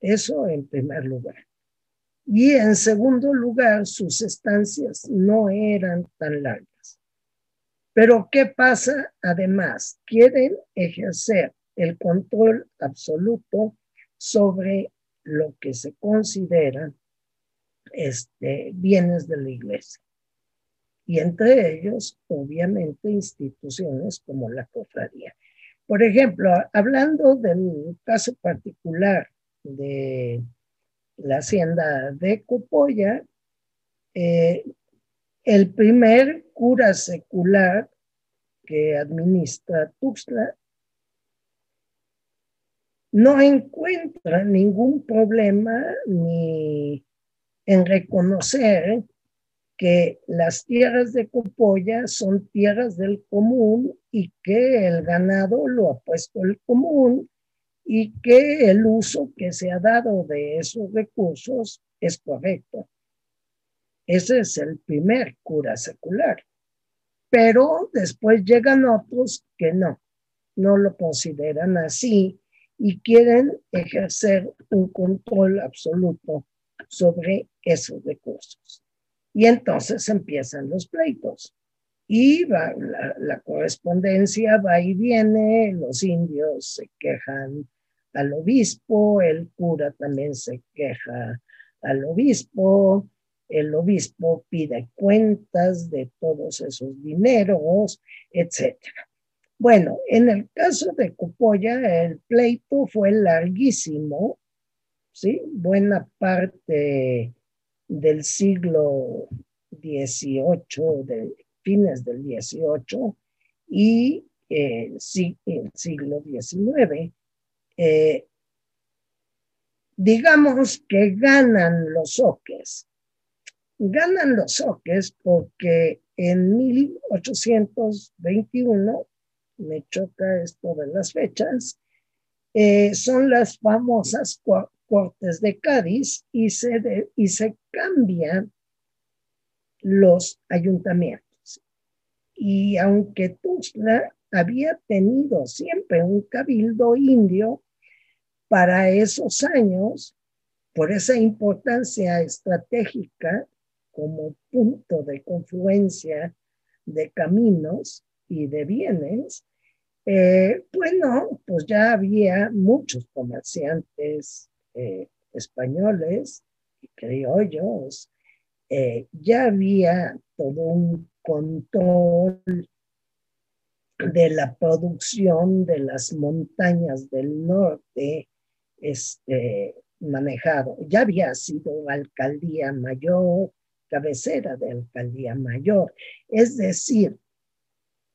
Speaker 1: Eso en primer lugar. Y en segundo lugar, sus estancias no eran tan largas. Pero ¿qué pasa? Además, quieren ejercer el control absoluto sobre lo que se considera este, bienes de la iglesia y entre ellos, obviamente, instituciones como la cofradía. Por ejemplo, hablando del caso particular de la hacienda de Copolla, eh, el primer cura secular que administra Tuxtla no encuentra ningún problema ni en reconocer que las tierras de Copolla son tierras del común y que el ganado lo ha puesto el común y que el uso que se ha dado de esos recursos es correcto. Ese es el primer cura secular. Pero después llegan otros que no, no lo consideran así y quieren ejercer un control absoluto sobre esos recursos. Y entonces empiezan los pleitos. Y va, la, correspondencia va y viene, los indios se quejan al obispo, el cura también se queja al obispo, el obispo pide cuentas de todos esos dineros, etcétera. Bueno, en el caso de Cupoya, el pleito fue larguísimo, ¿sí? Buena parte del siglo XVIII, de fines del XVIII y eh, el siglo XIX. Eh, digamos que ganan los oques. Ganan los oques porque en 1821, me choca esto de las fechas, eh, son las famosas Cortes de Cádiz y se, y se cambian los ayuntamientos. Y aunque Tuxtla había tenido siempre un cabildo indio, para esos años, por esa importancia estratégica como punto de confluencia de caminos y de bienes, eh, bueno, pues ya había muchos comerciantes eh, españoles y criollos, eh, ya había todo un control de la producción de las montañas del norte este, manejado. Ya había sido alcaldía mayor, cabecera de alcaldía mayor. Es decir,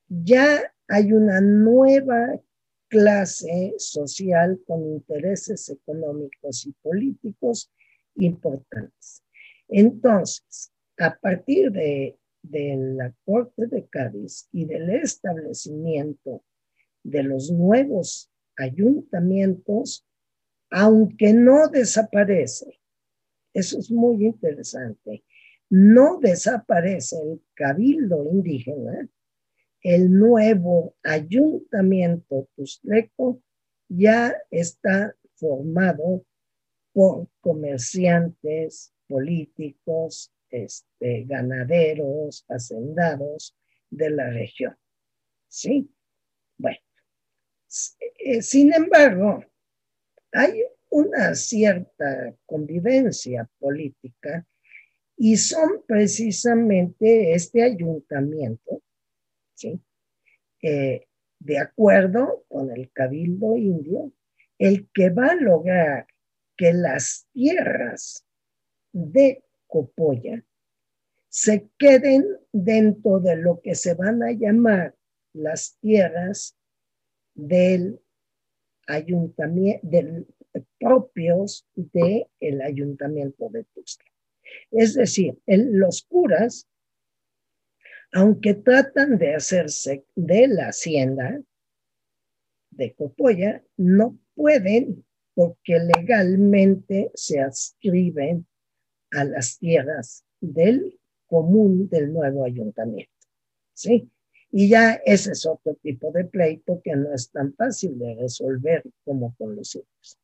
Speaker 1: ya hay una nueva clase social con intereses económicos y políticos importantes. Entonces, a partir de, de la Corte de Cádiz y del establecimiento de los nuevos ayuntamientos, aunque no desaparece, eso es muy interesante, no desaparece el cabildo indígena, el nuevo ayuntamiento tustleco ya está formado por comerciantes, políticos, este, ganaderos, hacendados de la región. ¿Sí? Bueno, eh, sin embargo, hay una cierta convivencia política y son precisamente este ayuntamiento, ¿sí? Eh, de acuerdo con el cabildo indio, el que va a lograr que las tierras de Copolla se queden dentro de lo que se van a llamar las tierras del ayuntamiento, del, propios del el ayuntamiento de Tuxtla. Es decir, los curas, aunque tratan de hacerse de la hacienda de Copolla, no pueden porque legalmente se adscriben a las tierras del común del nuevo ayuntamiento. ¿Sí? Y ya ese es otro tipo de pleito que no es tan fácil de resolver como con los hijos.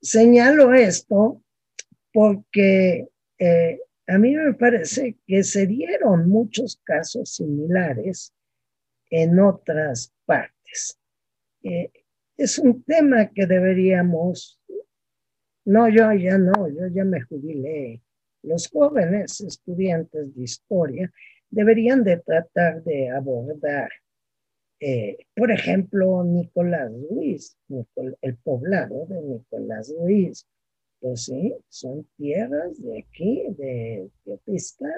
Speaker 1: Señalo esto porque eh, a mí me parece que se dieron muchos casos similares en otras partes. Eh, es un tema que deberíamos, no, yo ya no, yo ya me jubilé. Los jóvenes estudiantes de historia deberían de tratar de abordar, eh, por ejemplo, Nicolás Ruiz, el poblado de Nicolás Ruiz, pues sí, son tierras de aquí, de Teopisca,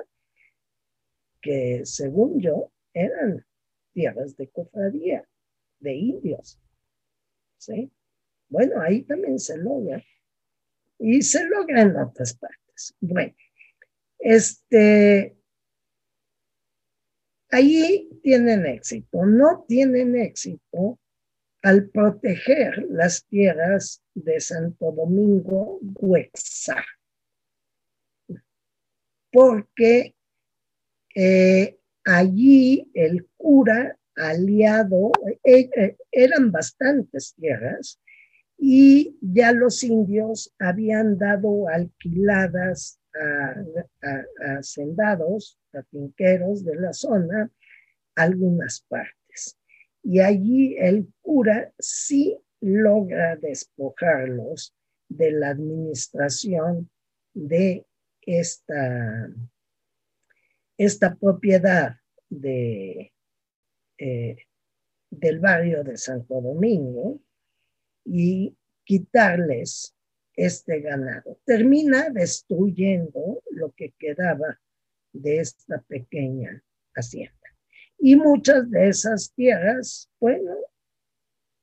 Speaker 1: que según yo eran tierras de cofradía, de indios. ¿Sí? Bueno, ahí también se logra. Y se logra en otras partes. Bueno, este, Ahí tienen éxito, no tienen éxito al proteger las tierras de Santo Domingo Huexa, porque eh, allí el cura aliado, eh, eh, eran bastantes tierras, y ya los indios habían dado alquiladas a, a, hacendados, a finqueros de la zona, algunas partes. Y allí el cura sí logra despojarlos de la administración de esta, esta propiedad de, eh, del barrio de Santo Domingo y quitarles este ganado. Termina destruyendo lo que quedaba de esta pequeña hacienda. Y muchas de esas tierras, bueno,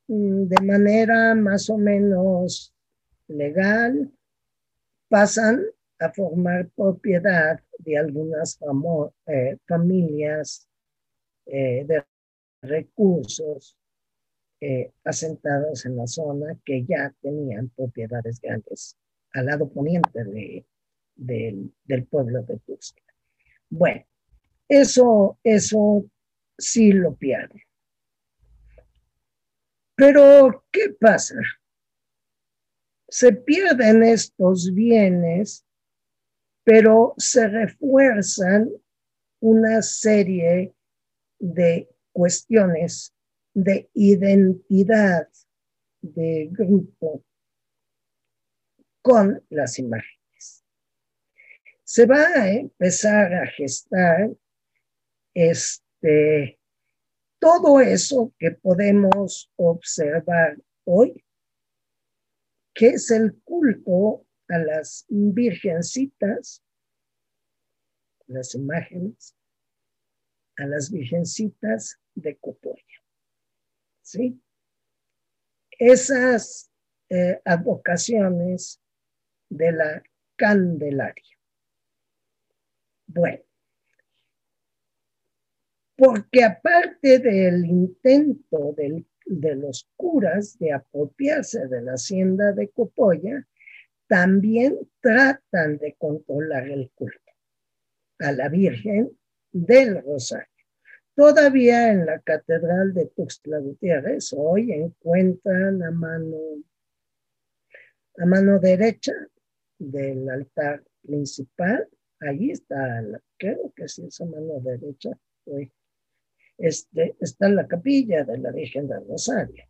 Speaker 1: mm, de manera más o menos legal, pasan a formar propiedad de algunas eh, familias eh, de recursos eh, asentados en la zona que ya tenían propiedades grandes al lado poniente de, del pueblo de Tuxtla. Bueno, eso, eso sí lo pierde. Pero, ¿qué pasa? Se pierden estos bienes, pero se refuerzan una serie de cuestiones de identidad de grupo con las imágenes. Se va a empezar a gestar este, todo eso que podemos observar hoy, que es el culto a las virgencitas, las imágenes, a las virgencitas de Copoya. ¿sí? Esas eh, advocaciones de la Candelaria. Bueno, porque aparte del intento de los curas de apropiarse de la hacienda de Copolla, también tratan de controlar el culto a la Virgen del Rosario. Todavía en la Catedral de Tuxtla Gutiérrez hoy encuentran a mano, a mano derecha del altar principal, allí está, creo que sí es mano derecha, hoy, este, está la capilla de la Virgen del Rosario.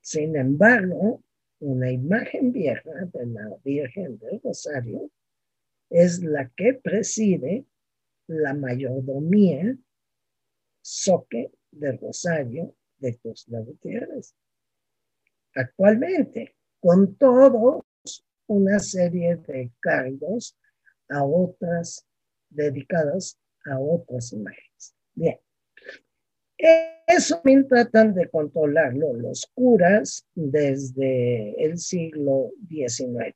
Speaker 1: Sin embargo, una imagen vieja de la Virgen del Rosario es la que preside la mayordomía Soque de Rosario de Tuxtla Gutiérrez. Actualmente, con todos una serie de cargos a otras dedicadas a otras imágenes. Bien. Eso me tratan de controlarlo los curas desde el siglo XIX.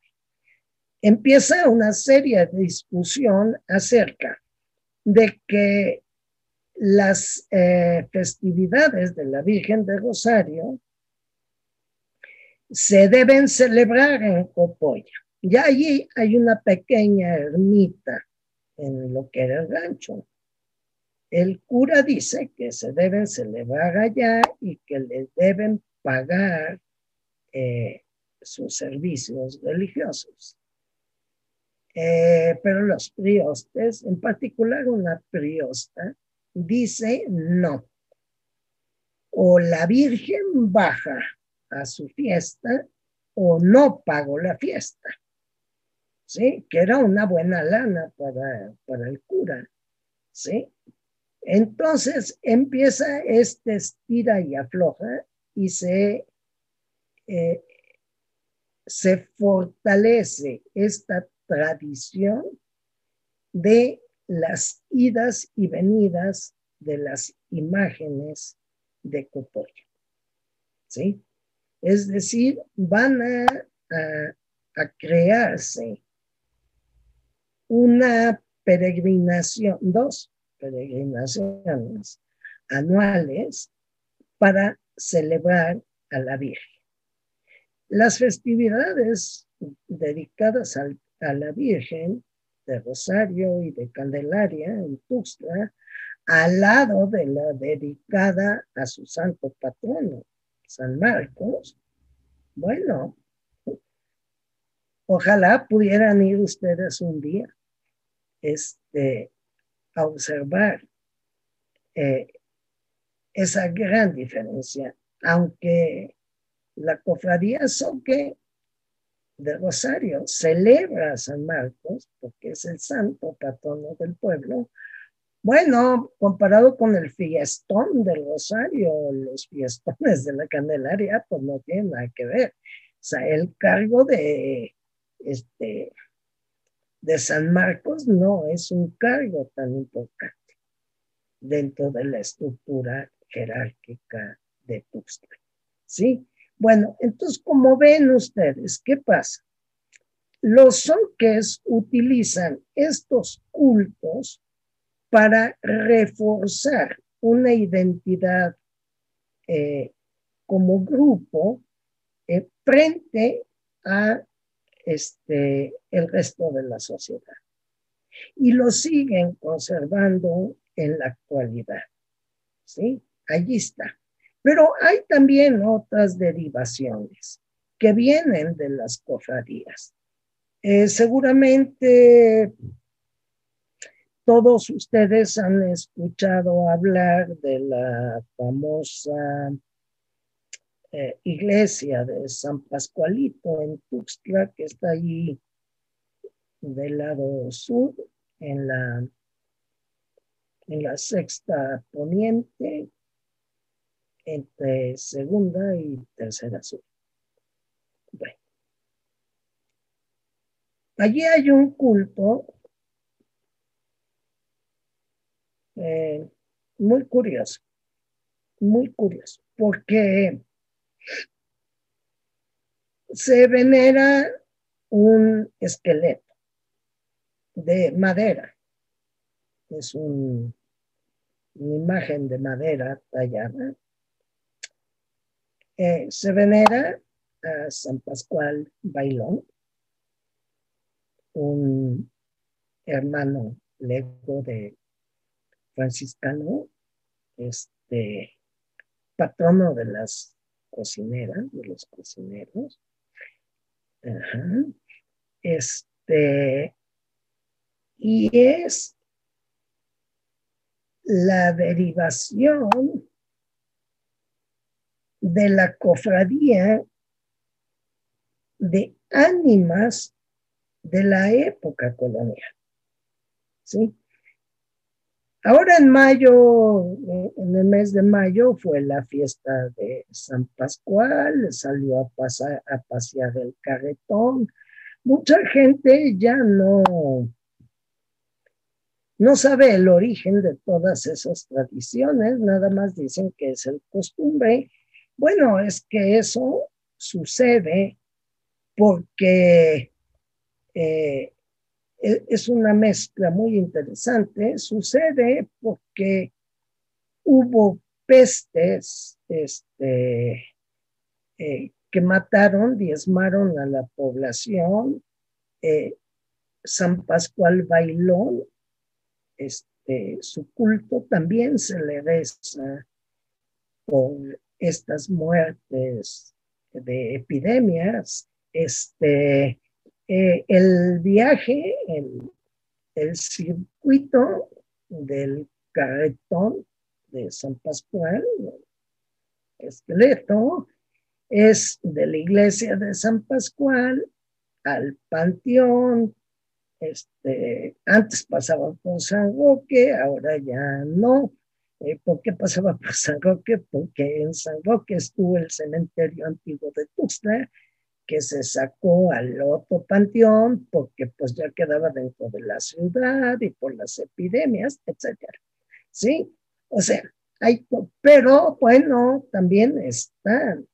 Speaker 1: Empieza una seria discusión acerca de que las eh, festividades de la Virgen de Rosario se deben celebrar en Copolla. Ya allí hay una pequeña ermita en lo que era el rancho. El cura dice que se deben celebrar allá y que le deben pagar eh, sus servicios religiosos. Eh, pero los priostes, en particular una priosta, dice no. O la Virgen baja a su fiesta o no pago la fiesta. ¿Sí? Que era una buena lana para, para el cura. ¿Sí? Entonces empieza este estira y afloja y se, eh, se fortalece esta tradición de las idas y venidas de las imágenes de Copolla. ¿Sí? Es decir, van a, a, crearse una peregrinación, dos peregrinaciones anuales para celebrar a la Virgen. Las festividades dedicadas a la Virgen de Rosario y de Candelaria en Tuxtla, al lado de la dedicada a su santo patrono, San Marcos, bueno, ojalá pudieran ir ustedes un día este, a observar eh, esa gran diferencia, aunque la cofradía Soque de Rosario celebra a San Marcos porque es el santo patrono del pueblo. Bueno, comparado con el fiestón del Rosario, los fiestones de la Candelaria, pues no tiene nada que ver. O sea, el cargo de este de San Marcos no es un cargo tan importante dentro de la estructura jerárquica de Tuxtla. ¿Sí? Bueno, entonces, como ven ustedes, ¿qué pasa? Los sonques utilizan estos cultos para reforzar una identidad eh, como grupo eh, frente a este, el resto de la sociedad. Y lo siguen conservando en la actualidad. ¿Sí? Allí está. Pero hay también otras derivaciones que vienen de las cofradías. Eh, seguramente todos ustedes han escuchado hablar de la famosa eh, iglesia de San Pascualito en Tuxtla, que está allí del lado sur, en la, en la sexta poniente, entre segunda y tercera sur. Bueno. Allí hay un culto eh, muy curioso, muy curioso, porque se venera un esqueleto de madera. Es una imagen de madera tallada. Eh, se venera a San Pascual Bailón, un hermano lego de franciscano, este patrono de las cocineras, de los cocineros. Este, y es la derivación de la cofradía de ánimas de la época colonial. ¿Sí? Ahora en mayo, en el mes de mayo, fue la fiesta de San Pascual, salió a, pasear el carretón. Mucha gente ya no, no sabe el origen de todas esas tradiciones, nada más dicen que es el costumbre. Bueno, es que eso sucede porque eh, es una mezcla muy interesante. Sucede porque hubo pestes este, eh, que mataron, diezmaron a la población. Eh, San Pascual Bailón, este, su culto también se le reza por estas muertes de epidemias. Este, eh, el viaje, el, circuito del carretón de San Pascual, esqueleto, es de la iglesia de San Pascual al panteón. Este, antes pasaba por San Roque, ahora ya no. Eh, ¿Por qué pasaba por San Roque? Porque en San Roque estuvo el cementerio antiguo de Tuxtla que se sacó al otro panteón porque pues ya quedaba dentro de la ciudad y por las epidemias, etcétera. ¿Sí? O sea, hay, pero bueno, también están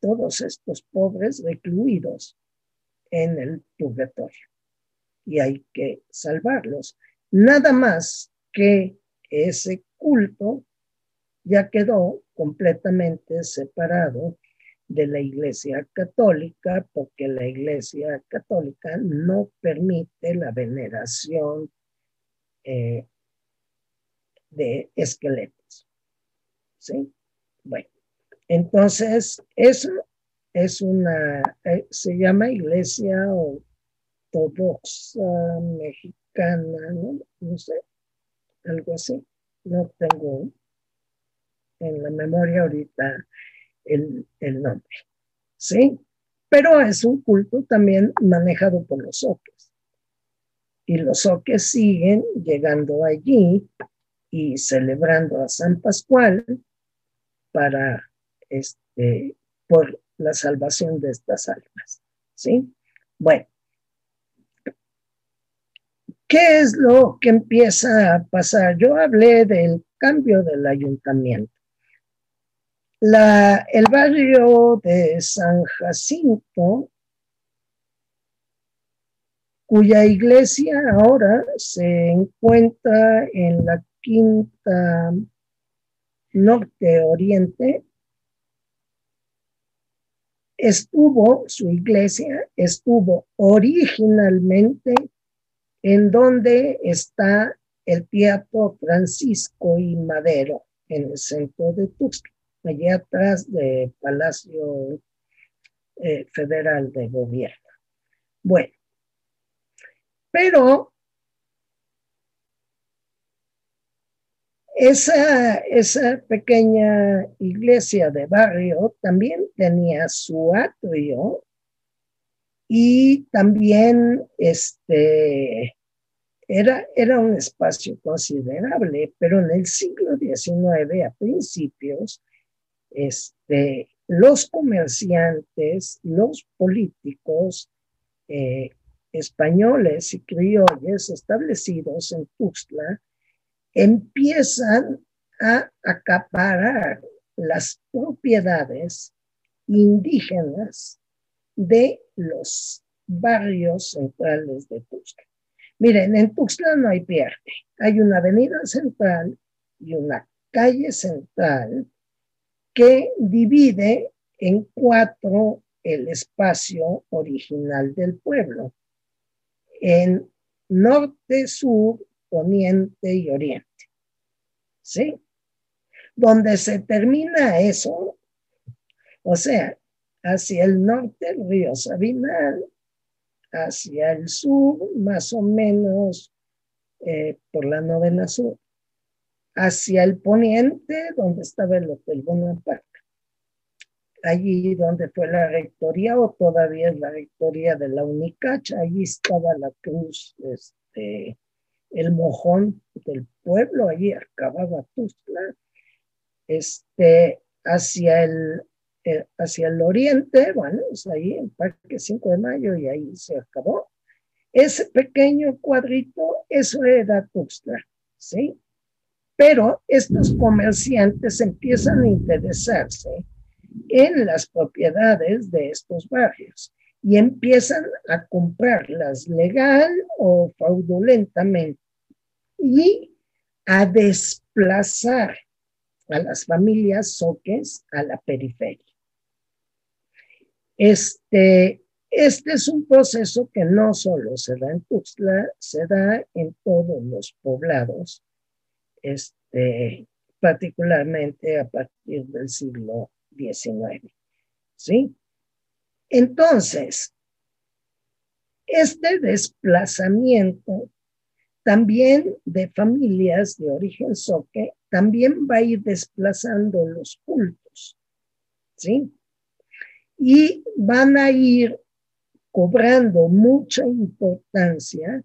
Speaker 1: todos estos pobres recluidos en el purgatorio y hay que salvarlos. Nada más que ese culto ya quedó completamente separado de la Iglesia Católica, porque la Iglesia Católica no permite la veneración eh, de esqueletos. ¿Sí? Bueno, entonces eso es una, eh, se llama Iglesia Ortodoxa Mexicana, ¿no? No sé, algo así. No tengo en la memoria ahorita el, el nombre. ¿Sí? Pero es un culto también manejado por los oques. Y los oques siguen llegando allí y celebrando a San Pascual para este por la salvación de estas almas. ¿Sí? Bueno, ¿qué es lo que empieza a pasar? Yo hablé del cambio del ayuntamiento. La, el barrio de San Jacinto, cuya iglesia ahora se encuentra en la quinta norte-oriente, estuvo, su iglesia estuvo originalmente en donde está el Teatro Francisco y Madero, en el centro de Tuxtla, allá atrás del Palacio eh, Federal de Gobierno. Bueno, pero Esa, esa pequeña iglesia de barrio también tenía su atrio y también este, era, era un espacio considerable, pero en el siglo XIX, a principios, este, los comerciantes, los políticos eh, españoles y criollos establecidos en Tuxtla empiezan a acaparar las propiedades indígenas de los barrios centrales de Tuxtla. Miren, en Tuxtla no hay pierde. Hay una avenida central y una calle central que divide en cuatro el espacio original del pueblo. En norte, sur, poniente y oriente. ¿Sí? Donde se termina eso, o sea, hacia el norte el río Sabinal, hacia el sur más o menos eh, por la novena sur, hacia el poniente donde estaba el Hotel Bonaparte, allí donde fue la rectoría o todavía es la rectoría de la Unicacha, allí estaba la cruz este, el mojón del pueblo, allí acababa Tuzla, este, hacia el, eh, hacia el oriente, bueno, es ahí en Parque 5 de Mayo y ahí se acabó. Ese pequeño cuadrito, eso era Tuxtla, ¿sí? Pero estos comerciantes empiezan a interesarse en las propiedades de estos barrios y empiezan a comprarlas legal o fraudulentamente y a desplazar a las familias soques a la periferia. Este, este es un proceso que no solo se da en Tuxtla, se da en todos los poblados, este, particularmente a partir del siglo XIX. ¿Sí? Entonces, este desplazamiento también de familias de origen soque, también va a ir desplazando los cultos, ¿sí? Y van a ir cobrando mucha importancia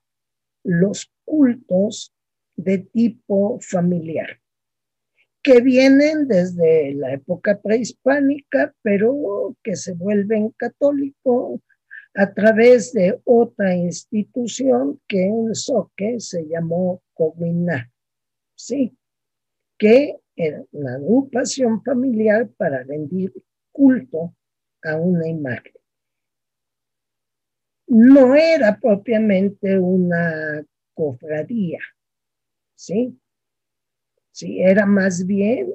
Speaker 1: los cultos de tipo familiar, que vienen desde la época prehispánica, pero que se vuelven católicos a través de otra institución que en Soque se llamó Cominá, ¿sí? que era una agrupación familiar para rendir culto a una imagen. No era propiamente una cofradía, ¿sí? Sí, era más bien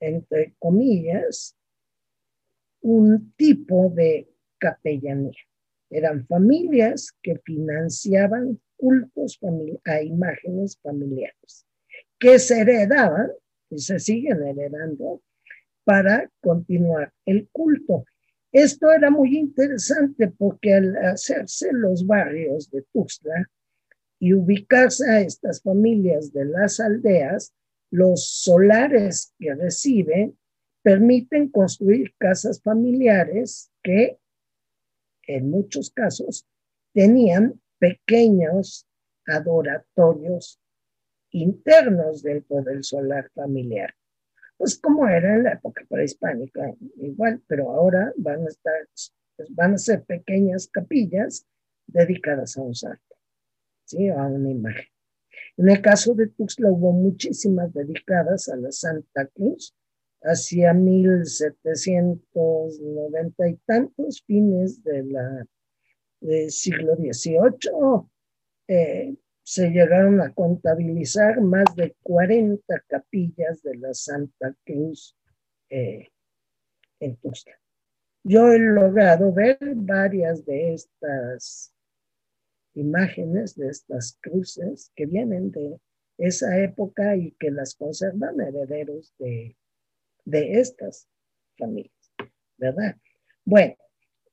Speaker 1: entre comillas, un tipo de capellanía. Eran familias que financiaban cultos a imágenes familiares, que se heredaban y se siguen heredando para continuar el culto. Esto era muy interesante porque al hacerse los barrios de Tuxtla y ubicarse a estas familias de las aldeas, los solares que reciben permiten construir casas familiares que en muchos casos tenían pequeños adoratorios internos del solar familiar. Pues como era en la época prehispánica, igual, pero ahora van a estar, pues, van a ser pequeñas capillas dedicadas a un santo, ¿sí? A una imagen. En el caso de Tuxtla hubo muchísimas dedicadas a la Santa Cruz, hacia 1790 y tantos, fines de del siglo XVIII, eh, se llegaron a contabilizar más de 40 capillas de la Santa Cruz eh, en Tuxtla. Yo he logrado ver varias de estas imágenes, de estas cruces que vienen de esa época y que las conservan herederos de, de estas familias, ¿verdad? Bueno,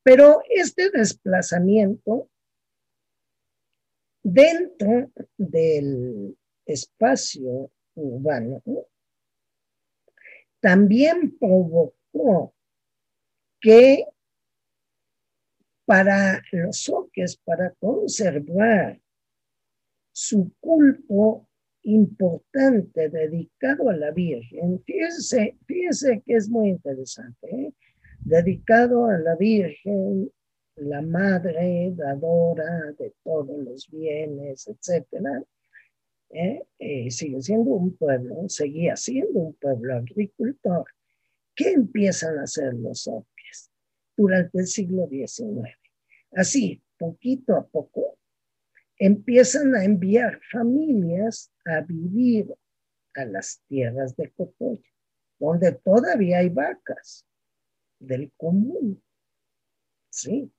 Speaker 1: pero este desplazamiento dentro del espacio urbano también provocó que para los oques, para conservar su culto importante dedicado a la Virgen, fíjese que es muy interesante, ¿eh? dedicado a la Virgen, la madre dadora de todos los bienes, etcétera, ¿eh? Eh, sigue siendo un pueblo, seguía siendo un pueblo agricultor. ¿Qué empiezan a hacer los opies durante el siglo XIX? Así, poquito a poco, empiezan a enviar familias a vivir a las tierras de Cotoya, donde todavía hay vacas del común. Sí,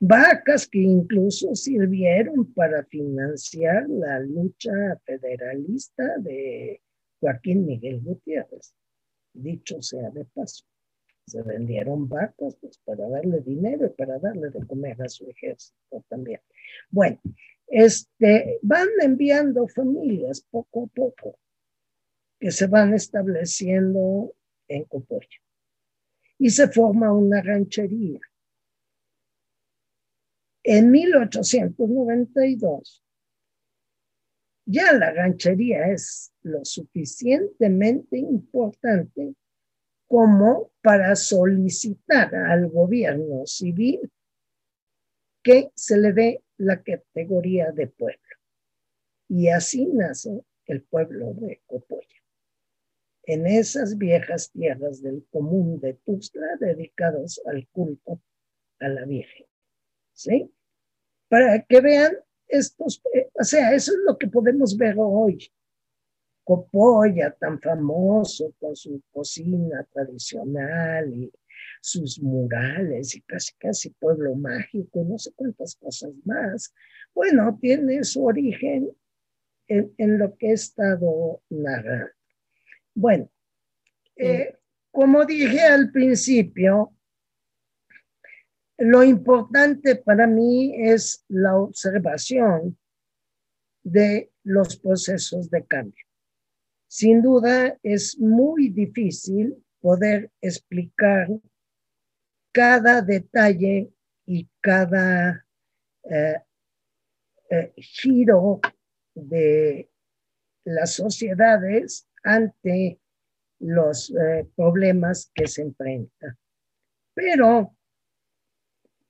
Speaker 1: vacas que incluso sirvieron para financiar la lucha federalista de Joaquín Miguel Gutiérrez, dicho sea de paso. Se vendieron vacas pues, para darle dinero y para darle de comer a su ejército también. Bueno, este, van enviando familias poco a poco que se van estableciendo en Copoya. Y se forma una ranchería en 1892, ya la ranchería es lo suficientemente importante como para solicitar al gobierno civil que se le dé la categoría de pueblo. Y así nace el pueblo de Copoya. En esas viejas tierras del común de Tuxtla dedicados al culto a la Virgen. ¿Sí? para que vean estos, eh, o sea, eso es lo que podemos ver hoy. Copoya, tan famoso con su cocina tradicional y sus murales y casi casi pueblo mágico, no sé cuántas cosas más. Bueno, tiene su origen en, en lo que he estado narrando. Bueno, eh, como dije al principio, lo importante para mí es la observación de los procesos de cambio. Sin duda es muy difícil poder explicar cada detalle y cada eh, eh, giro de las sociedades ante los eh, problemas que se enfrentan. Pero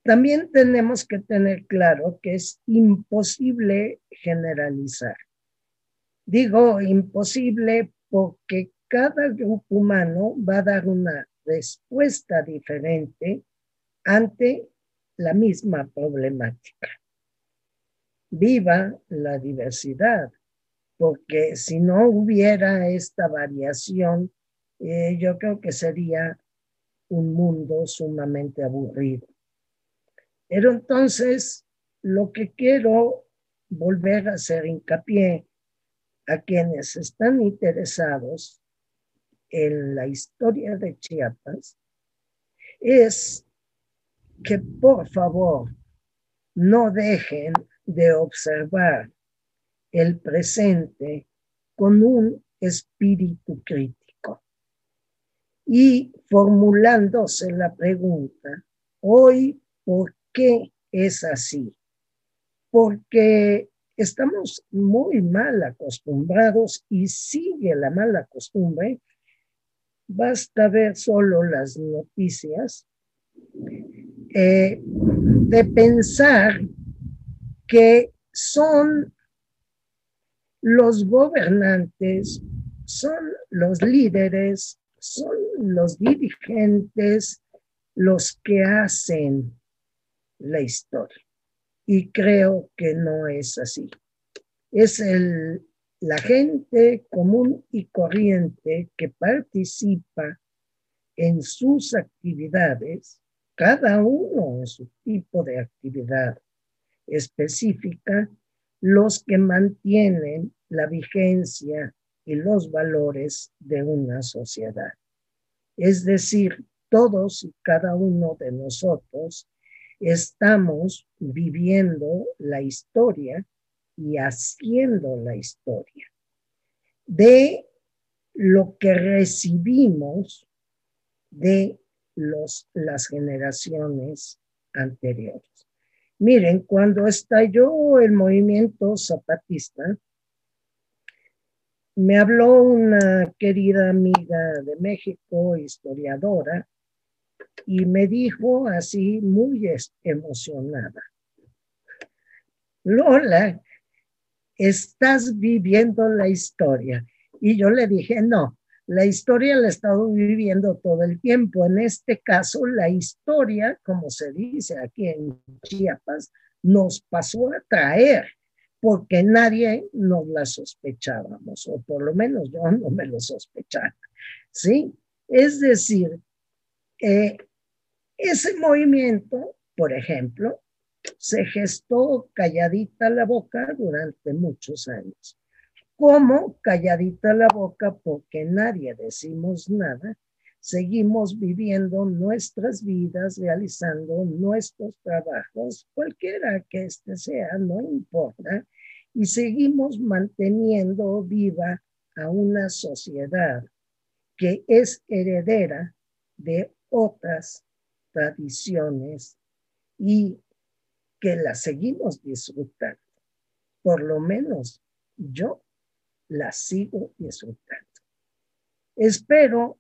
Speaker 1: también tenemos que tener claro que es imposible generalizar. Digo imposible porque cada grupo humano va a dar una respuesta diferente ante la misma problemática. Viva la diversidad, porque si no hubiera esta variación eh, yo creo que sería un mundo sumamente aburrido. Pero entonces, lo que quiero volver a hacer hincapié a quienes están interesados en la historia de Chiapas es que por favor no dejen de observar el presente con un espíritu crítico y formulándose la pregunta, hoy, ¿por qué es así? Porque estamos muy mal acostumbrados y sigue la mala costumbre. Basta ver solo las noticias eh, de pensar que son los gobernantes, son los líderes, son los dirigentes los que hacen la historia. Y creo que no es así. Es el, la gente común y corriente que participa en sus actividades, cada uno en su tipo de actividad específica, los que mantienen la vigencia y los valores de una sociedad. Es decir, todos y cada uno de nosotros estamos viviendo la historia y haciendo la historia de lo que recibimos de los, las generaciones anteriores. Miren, cuando estalló el movimiento zapatista, me habló una querida amiga de México, historiadora, y me dijo así muy emocionada, Lola, estás viviendo la historia. Y yo le dije, no, la historia la he estado viviendo todo el tiempo. En este caso, la historia, como se dice aquí en Chiapas, nos pasó a traer porque nadie nos la sospechábamos, o por lo menos yo no me lo sospechaba. ¿Sí? Es decir, eh, ese movimiento, por ejemplo, se gestó calladita la boca durante muchos años. ¿Cómo calladita la boca porque nadie decimos nada? Seguimos viviendo nuestras vidas, realizando nuestros trabajos, cualquiera que este sea, no importa, y seguimos manteniendo viva a una sociedad que es heredera de otras tradiciones y que la seguimos disfrutando. Por lo menos yo la sigo disfrutando. Espero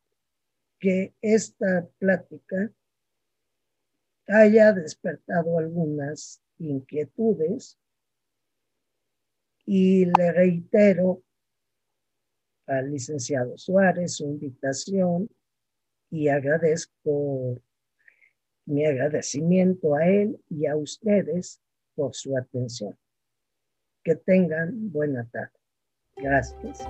Speaker 1: que esta plática haya despertado algunas inquietudes y le reitero al licenciado Suárez su invitación y agradezco mi agradecimiento a él y a ustedes por su atención. Que tengan buena tarde. Gracias.